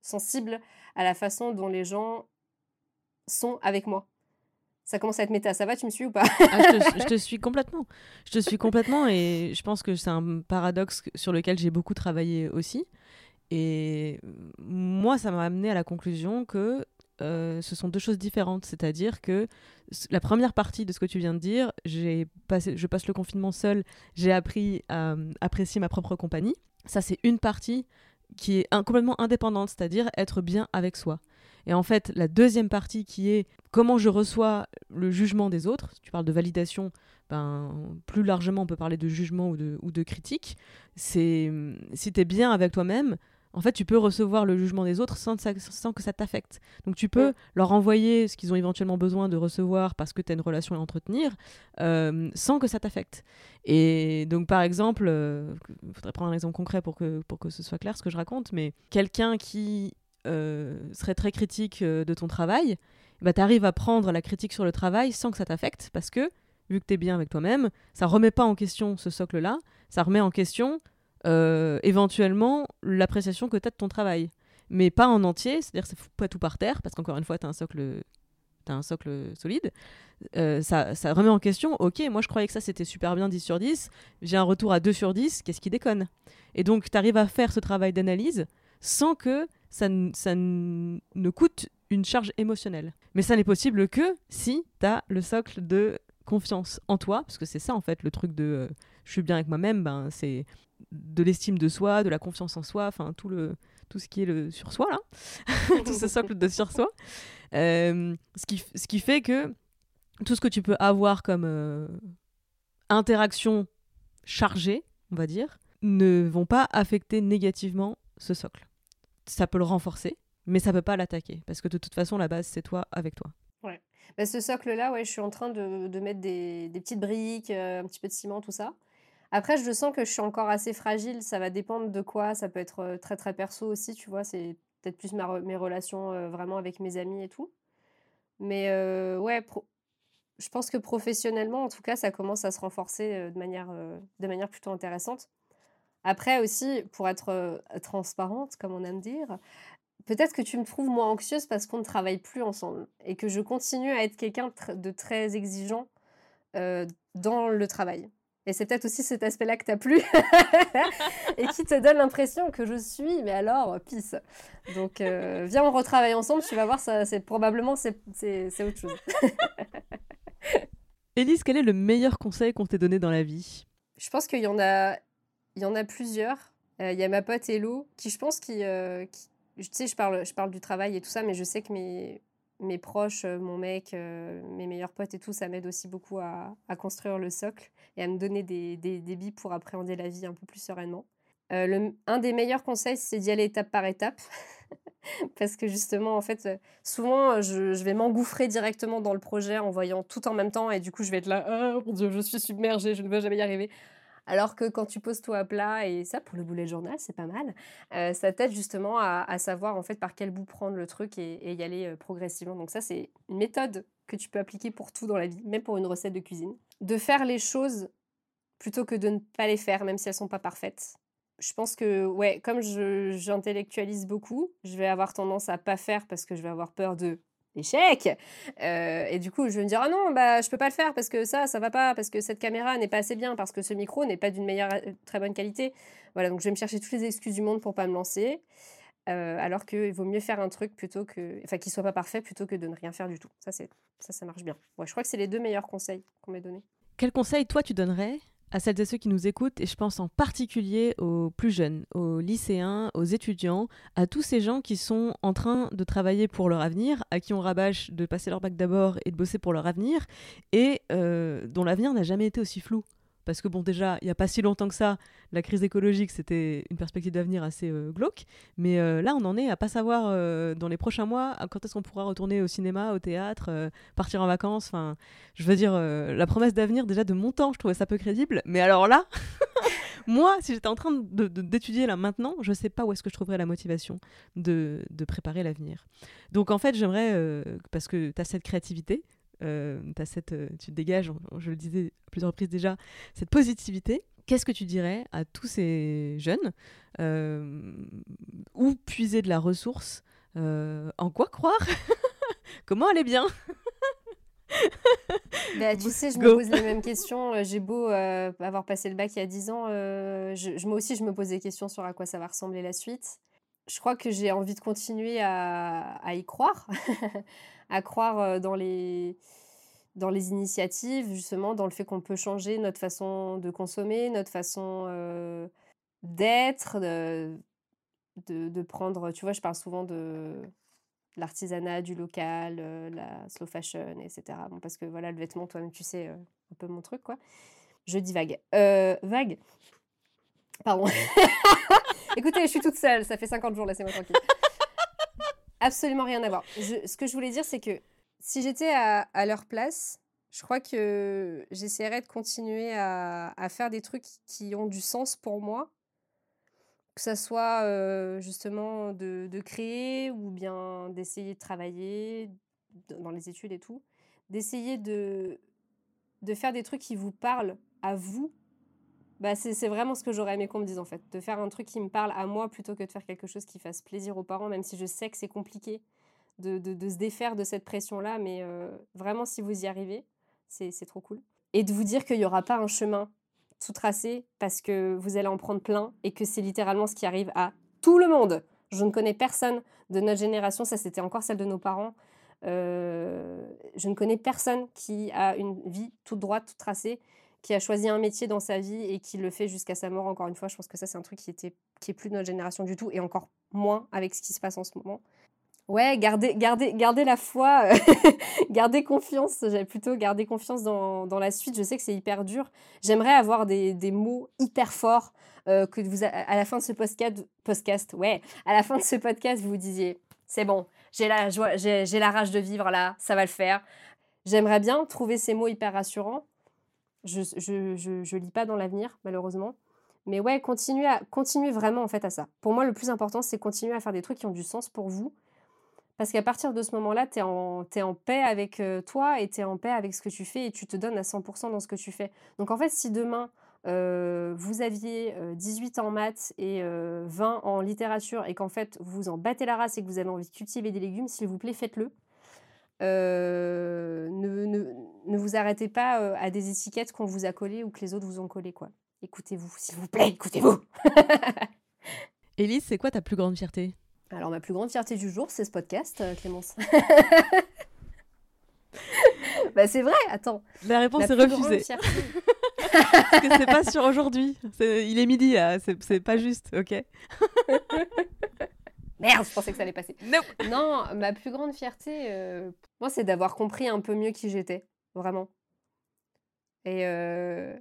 sensible à la façon dont les gens sont avec moi. Ça commence à être méta. Ça va, tu me suis ou pas? Ah, je, te, suis complètement. Je te suis complètement et je pense que c'est un paradoxe sur lequel j'ai beaucoup travaillé aussi. Et moi, ça m'a amené à la conclusion que euh, ce sont deux choses différentes. C'est-à-dire que la première partie de ce que tu viens de dire, je passe le confinement seul, j'ai appris à apprécier ma propre compagnie. Ça, c'est une partie qui est complètement indépendante, c'est-à-dire être bien avec soi. Et en fait, la deuxième partie qui est comment je reçois le jugement des autres, tu parles de validation, ben, plus largement on peut parler de jugement ou de, ou de critique, c'est si tu es bien avec toi-même, en fait, tu peux recevoir le jugement des autres sans, sans que ça t'affecte. Donc, tu peux leur envoyer ce qu'ils ont éventuellement besoin de recevoir parce que tu as une relation à entretenir euh, sans que ça t'affecte. Et donc, par exemple, il euh, faudrait prendre un exemple concret pour que, pour que ce soit clair ce que je raconte, mais quelqu'un qui euh, serait très critique de ton travail, bah, tu arrives à prendre la critique sur le travail sans que ça t'affecte parce que, vu que tu es bien avec toi-même, ça remet pas en question ce socle-là, ça remet en question euh, éventuellement l'appréciation que tu as de ton travail. Mais pas en entier, c'est-à-dire que pas tout par terre, parce qu'encore une fois, tu as un socle as un socle solide, euh, ça, remet en question, ok, moi je croyais que ça c'était super bien 10 sur 10, j'ai un retour à 2 sur 10, qu'est-ce qui déconne? Et donc tu arrives à faire ce travail d'analyse sans que ça, ça ne coûte une charge émotionnelle. Mais ça n'est possible que si tu as le socle de confiance en toi, parce que c'est ça en fait le truc de euh, je suis bien avec moi-même, ben, c'est de l'estime de soi, de la confiance en soi, enfin tout le tout ce qui est le sur soi là, tout ce socle de sur soi, euh, ce qui ce qui fait que tout ce que tu peux avoir comme euh, interaction chargée, on va dire, ne vont pas affecter négativement ce socle. Ça peut le renforcer, mais ça peut pas l'attaquer parce que de toute façon la base c'est toi avec toi. Ouais. Bah, ce socle là, ouais, je suis en train de, de mettre des, des, petites briques, euh, un petit peu de ciment, tout ça. Après, je sens que je suis encore assez fragile. Ça va dépendre de quoi. Ça peut être très très perso aussi, tu vois. C'est peut-être plus mes relations vraiment avec mes amis et tout. Mais ouais, je pense que professionnellement, en tout cas, ça commence à se renforcer de, manière, de manière plutôt intéressante. Après aussi, pour être transparente, comme on aime dire, peut-être que tu me trouves moins anxieuse parce qu'on ne travaille plus ensemble et que je continue à être quelqu'un de très exigeant dans le travail. Et c'est peut-être aussi cet aspect-là que t'as plu et qui te donne l'impression que je suis, mais alors, pisse. Donc, euh, viens, on retravaille ensemble, tu vas voir, ça, c'est probablement c'est, autre chose. Élise, quel est le meilleur conseil qu'on t'ait donné dans la vie? Je pense qu'il y en a, il y en a plusieurs. Euh, il y a ma pote Hello, qui je pense qui, euh, tu sais, je parle, je parle du travail et tout ça, mais je sais que mes, mes proches, euh, mon mec, euh, mes meilleurs potes et tout, ça m'aide aussi beaucoup à, construire le socle et à me donner des, des, billes pour appréhender la vie un peu plus sereinement. Euh, le, un des meilleurs conseils, c'est d'y aller étape par étape. Parce que justement, en fait, souvent, je, je vais m'engouffrer directement dans le projet en voyant tout en même temps et du coup, je vais être là, oh mon dieu, je suis submergée, je ne vais jamais y arriver. Alors que quand tu poses tout à plat, et ça pour le boulet journal, c'est pas mal, euh, ça t'aide justement à, savoir en fait par quel bout prendre le truc et, y aller euh, progressivement. Donc ça, c'est une méthode que tu peux appliquer pour tout dans la vie, même pour une recette de cuisine. De faire les choses plutôt que de ne pas les faire, même si elles sont pas parfaites. Je pense que, ouais, comme j'intellectualise beaucoup, je vais avoir tendance à pas faire parce que je vais avoir peur de échec. Euh, et du coup, je vais me dire, ah non, bah, je peux pas le faire parce que ça, ça va pas, parce que cette caméra n'est pas assez bien, parce que ce micro n'est pas d'une meilleure, euh, très bonne qualité. Voilà, donc je vais me chercher toutes les excuses du monde pour pas me lancer. Euh, alors qu'il vaut mieux faire un truc plutôt que, enfin, qui soit pas parfait plutôt que de ne rien faire du tout. Ça, c'est, ça, ça marche bien. Ouais, je crois que c'est les deux meilleurs conseils qu'on m'ait donnés. Quel conseil, toi, tu donnerais à celles et ceux qui nous écoutent, et je pense en particulier aux plus jeunes, aux lycéens, aux étudiants, à tous ces gens qui sont en train de travailler pour leur avenir, à qui on rabâche de passer leur bac d'abord et de bosser pour leur avenir, et euh, dont l'avenir n'a jamais été aussi flou. Parce que bon, déjà, il n'y a pas si longtemps que ça, la crise écologique, c'était une perspective d'avenir assez euh, glauque. Mais euh, là, on en est à pas savoir euh, dans les prochains mois quand est-ce qu'on pourra retourner au cinéma, au théâtre, partir en vacances. Enfin, je veux dire, la promesse d'avenir, déjà de mon temps, je trouvais ça peu crédible. Mais alors là, moi, si j'étais en train d'étudier là maintenant, je ne sais pas où est-ce que je trouverais la motivation de, de préparer l'avenir. Donc en fait, j'aimerais, parce que tu as cette créativité, euh, as cette, euh, tu dégages, je le disais à plusieurs reprises déjà, cette positivité. Qu'est-ce que tu dirais à tous ces jeunes euh, Où puiser de la ressource euh, En quoi croire? Comment aller bien? Bah, tu sais, je me pose les mêmes questions. J'ai beau avoir passé le bac il y a 10 ans, je, moi aussi, je me pose des questions sur à quoi ça va ressembler la suite. Je crois que j'ai envie de continuer à, à y croire, à croire dans les, dans les initiatives, justement, dans le fait qu'on peut changer notre façon de consommer, notre façon d'être, de, de, prendre, tu vois, je parle souvent de l'artisanat, du local, la slow fashion, etc. Bon, parce que voilà, le vêtement, toi-même, tu sais, un peu mon truc, quoi. Je dis vague. vague? Pardon. Écoutez, je suis toute seule, ça fait 50 jours, laissez-moi tranquille absolument rien à voir. ce que je voulais dire, c'est que si j'étais à, leur place, je crois que j'essaierais de continuer à, faire des trucs qui ont du sens pour moi. Que ça soit euh, justement de, créer ou bien d'essayer de travailler dans les études et tout. D'essayer de, de faire des trucs qui vous parlent à vous bah, c'est vraiment ce que j'aurais aimé qu'on me dise en fait. De faire un truc qui me parle à moi plutôt que de faire quelque chose qui fasse plaisir aux parents, même si je sais que c'est compliqué de, de, se défaire de cette pression-là. Mais euh, vraiment, si vous y arrivez, c'est trop cool. Et de vous dire qu'il n'y aura pas un chemin tout tracé parce que vous allez en prendre plein et que c'est littéralement ce qui arrive à tout le monde. Je ne connais personne de notre génération, ça c'était encore celle de nos parents. Euh, je ne connais personne qui a une vie toute droite, toute tracée qui a choisi un métier dans sa vie et qui le fait jusqu'à sa mort. Encore une fois, je pense que ça, c'est un truc qui était qui est plus de notre génération du tout et encore moins avec ce qui se passe en ce moment. Ouais, garder, garder, garder la foi, garder confiance. J'avais plutôt garder confiance dans, dans, la suite. Je sais que c'est hyper dur. J'aimerais avoir des, des, mots hyper forts euh, que vous, à la fin de ce podcast, podcast, ouais, à la fin de ce podcast, vous vous disiez, c'est bon, j'ai la joie, j'ai la rage de vivre là, ça va le faire. J'aimerais bien trouver ces mots hyper rassurants je, je, je, je lis pas dans l'avenir, malheureusement. Mais ouais, continuez, à, continuez vraiment en fait à ça. Pour moi, le plus important, c'est continuer à faire des trucs qui ont du sens pour vous. Parce qu'à partir de ce moment-là, tu es en, paix avec euh, toi et tu es en paix avec ce que tu fais et tu te donnes à 100% dans ce que tu fais. Donc en fait, si demain, euh, vous aviez 18 euh, en maths et 20 en littérature et qu'en fait, vous en battez la race et que vous avez envie de cultiver des légumes, s'il vous plaît, faites-le. Euh, ne, ne, ne, vous arrêtez pas euh, à des étiquettes qu'on vous a collées ou que les autres vous ont collées. quoi. Écoutez-vous, s'il vous plaît, écoutez-vous. Élise, c'est quoi ta plus grande fierté? Alors, ma plus grande fierté du jour, c'est ce podcast, euh, Clémence. bah, c'est vrai, attends. La réponse est refusée. Parce que c'est pas sur aujourd'hui. Il est midi, c'est pas juste, ok? Merde, je pensais que ça allait passer. Non, ma plus grande fierté, euh, moi, c'est d'avoir compris un peu mieux qui j'étais, vraiment. Et euh,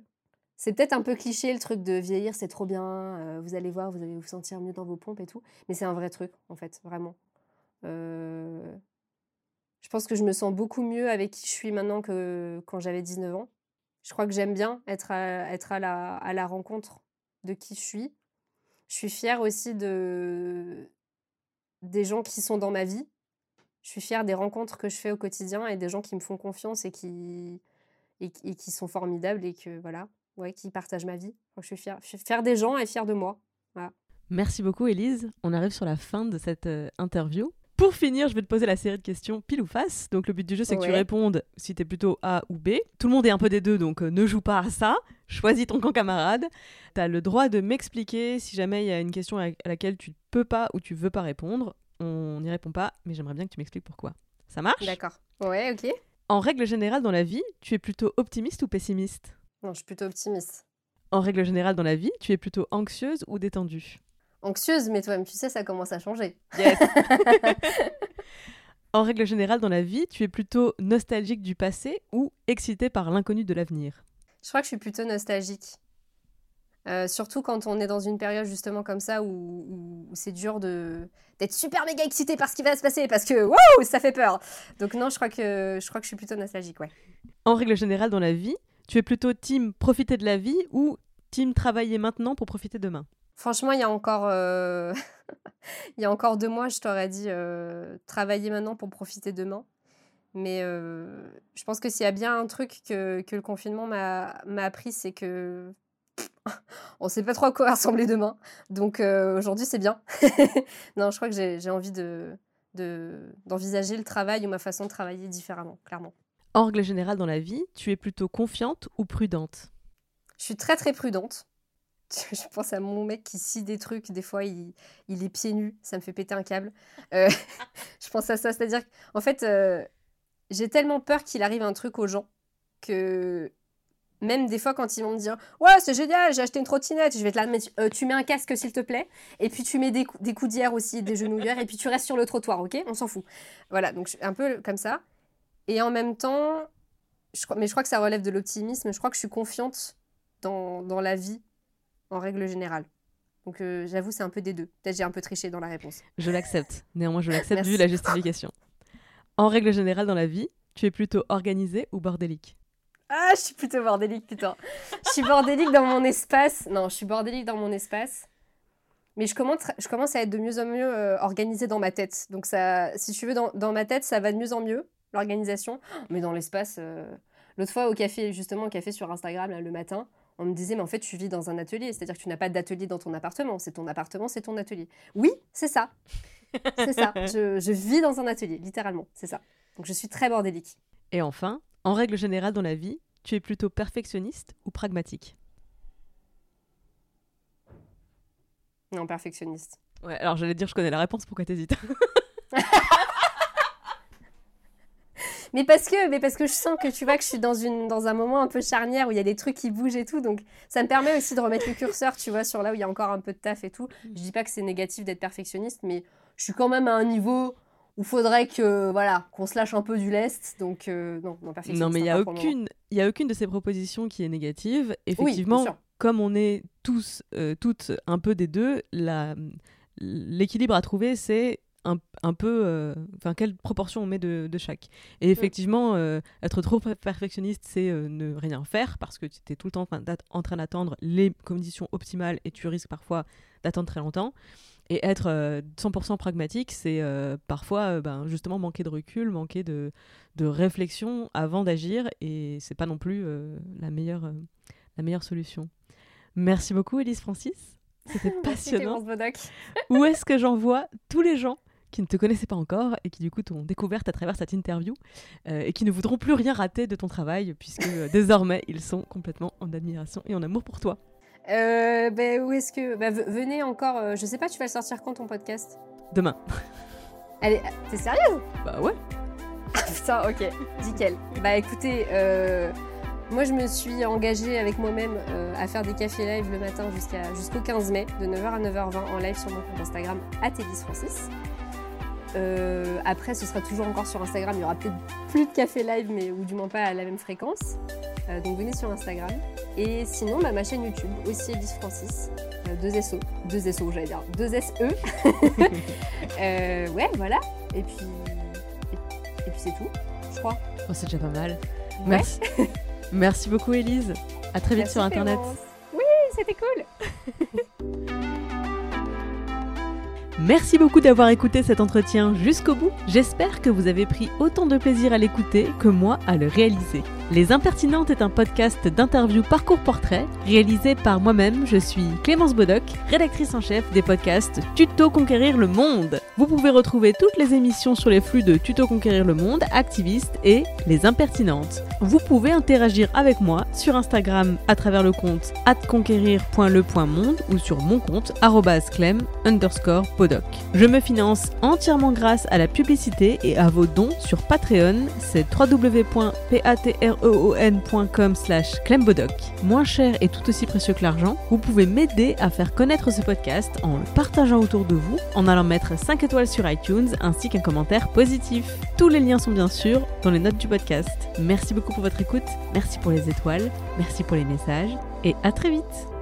c'est peut-être un peu cliché le truc de vieillir, c'est trop bien, euh, vous allez voir, vous allez vous sentir mieux dans vos pompes et tout. Mais c'est un vrai truc, en fait, vraiment. Je pense que je me sens beaucoup mieux avec qui je suis maintenant que quand j'avais 19 ans. Je crois que j'aime bien être, à, être à, la, à la rencontre de qui je suis. Je suis fière aussi de, des gens qui sont dans ma vie. Je suis fière des rencontres que je fais au quotidien et des gens qui me font confiance et qui, et, qui sont formidables et que, voilà, ouais, qui partagent ma vie. je, suis fière, je des gens et fière de moi. Merci beaucoup, Elise. On arrive sur la fin de cette euh, interview. Pour finir, je vais te poser la série de questions pile ou face. Donc le but du jeu, c'est que tu répondes si tu es plutôt A ou B. Tout le monde est un peu des deux, donc euh, ne joue pas à ça. Choisis ton camp camarade. Tu as le droit de m'expliquer si jamais il y a une question à laquelle tu peux pas ou tu veux pas répondre. On n'y répond pas, mais j'aimerais bien que tu m'expliques pourquoi. Ça marche? D'accord. Ouais, ok. En règle générale, dans la vie, tu es plutôt optimiste ou pessimiste? Non, je suis plutôt optimiste. En règle générale dans la vie, tu es plutôt anxieuse ou détendue? Anxieuse, mais toi-même, tu sais, ça commence à changer. Yes En règle générale dans la vie, tu es plutôt nostalgique du passé ou excitée par l'inconnu de l'avenir? Je crois que je suis plutôt nostalgique. Euh, surtout quand on est dans une période justement comme ça où, où- où c'est dur de d'être super méga excité par ce qui va se passer parce que waouh ça fait peur. Donc non, je crois que je crois que je suis plutôt nostalgique, ouais. En règle générale dans la vie, tu es plutôt team profiter de la vie ou team travailler maintenant pour profiter demain? Franchement, il y a encore euh, il y a encore deux mois, je t'aurais dit euh, travailler maintenant pour profiter demain. Mais euh, je pense que s'il y a bien un truc que, que le confinement m'a appris, c'est que on sait pas trop à quoi ressembler demain. Donc aujourd'hui, c'est bien. non, je crois que j'ai envie de de- d'envisager le travail ou ma façon de travailler différemment, clairement. En règle générale dans la vie, tu es plutôt confiante ou prudente? Je suis très très prudente. Je pense à mon mec qui scie des trucs, des fois il, est pieds nus, ça me fait péter un câble. Euh, je pense à ça, c'est-à-dire qu'en fait, euh, j'ai tellement peur qu'il arrive un truc aux gens que même des fois quand ils vont me dire Ouais, c'est génial, j'ai acheté une trottinette, je vais te la mettre, tu mets un casque s'il te plaît, et puis tu mets des, cou- coudières aussi, des genouillères, et puis tu restes sur le trottoir, ok? On s'en fout. Voilà, donc un peu comme ça. Et en même temps, je mais je crois que ça relève de l'optimisme, je crois que je suis confiante dans la vie en règle générale. Donc euh, j'avoue, c'est un peu des deux. Peut-être j'ai un peu triché dans la réponse. Je l'accepte. Néanmoins, je l'accepte vu la justification. En règle générale dans la vie, tu es plutôt organisée ou bordélique? Ah, je suis plutôt bordélique, putain. Je suis bordélique dans mon espace. Non, je suis bordélique dans mon espace. Mais je commence, je commence à être de mieux en mieux euh, organisée dans ma tête. Donc ça, si tu veux, dans, dans ma tête, ça va de mieux en mieux, l'organisation. Mais dans l'espace, euh, l'autre fois au café, justement au café sur Instagram, là, le matin, on me disait, mais en fait, tu vis dans un atelier. C'est-à-dire que tu n'as pas d'atelier dans ton appartement. C'est ton appartement, c'est ton atelier. Oui, c'est ça. C'est ça. Je, je vis dans un atelier, littéralement. C'est ça. Donc je suis très bordélique. Et enfin, en règle générale dans la vie, tu es plutôt perfectionniste ou pragmatique? Non, perfectionniste. Ouais, alors j'allais dire je connais la réponse, pourquoi t'hésites? Mais parce que, mais parce que je sens que tu vois que je suis dans, une, dans un moment un peu charnière où il y a des trucs qui bougent et tout. Donc ça me permet aussi de remettre le curseur, tu vois, sur là où il y a encore un peu de taf et tout. Je dis pas que c'est négatif d'être perfectionniste, mais je suis quand même à un niveau où faudrait que voilà qu'on se lâche un peu du lest. Donc euh, non, non, perfectionniste. Non, mais il n'y a, aucune- il y a aucune de ces propositions qui est négative. Effectivement, comme on est tous, euh, toutes un peu des deux, la- l'équilibre à trouver, c'est un, un peu. euh, Enfin, quelle proportion on met de, de chaque. Et effectivement, euh, être trop per- perfectionniste, c'est euh, ne rien faire parce que tu es tout le temps en train d'att- en train d'attendre les conditions optimales et tu risques parfois d'attendre très longtemps. Et être euh, 100% pragmatique, c'est euh, parfois euh, ben, justement manquer de recul, manquer de, de réflexion avant d'agir, et c'est pas non plus la, meilleure, la meilleure solution. Merci beaucoup, Elise Francis. C'était passionnant. Où est-ce que j'envoie tous les gens qui ne te connaissaient pas encore et qui du coup t'ont découverte à travers cette interview euh, et qui ne voudront plus rien rater de ton travail puisque euh, désormais ils sont complètement en admiration et en amour pour toi. Euh, ben, où est-ce que bah, ve- venez encore. euh, je sais pas, tu vas le sortir quand ton podcast? Demain. Allez, t'es sérieux? Bah ouais. Putain, ok, nickel. Bah écoutez, euh, moi je me suis engagée avec moi-même euh, à faire des cafés live le matin jusqu'à jusqu'au 15 mai, de 9h à 9h20 en live sur mon compte Instagram Francis. Euh, après, ce sera toujours encore sur Instagram. Il y aura peut-être plus de café live, mais ou du moins pas à la même fréquence. Euh, donc venez sur Instagram. Et sinon, bah, ma chaîne YouTube aussi Elise Francis, euh, deux SO, deux SO, j'allais dire, deux SE. Euh, ouais, voilà. Et puis, et, et puis c'est tout, je crois. Oh, c'est déjà pas mal. Ouais. Merci. Merci beaucoup Elise. À très vite Merci, sur internet. Oui, c'était cool. Merci beaucoup d'avoir écouté cet entretien jusqu'au bout. J'espère que vous avez pris autant de plaisir à l'écouter que moi à le réaliser. Les Impertinentes est un podcast d'interview parcours portrait réalisé par moi-même. Je suis Clémence Bodoc, rédactrice en chef des podcasts Tuto Conquérir le Monde. Vous pouvez retrouver toutes les émissions sur les flux de Tuto Conquérir le Monde, Activiste et Les Impertinentes. Vous pouvez interagir avec moi sur Instagram à travers le compte atconquérir.le.monde ou sur mon compte clem underscore podoc. Je me finance entièrement grâce à la publicité et à vos dons sur Patreon, c'est www.patreon.com patreon.com slash clembodoc. Moins cher et tout aussi précieux que l'argent, vous pouvez m'aider à faire connaître ce podcast en le partageant autour de vous, en allant mettre 5 étoiles sur iTunes ainsi qu'un commentaire positif. Tous les liens sont bien sûr dans les notes du podcast. Merci beaucoup pour votre écoute, merci pour les étoiles, merci pour les messages et à très vite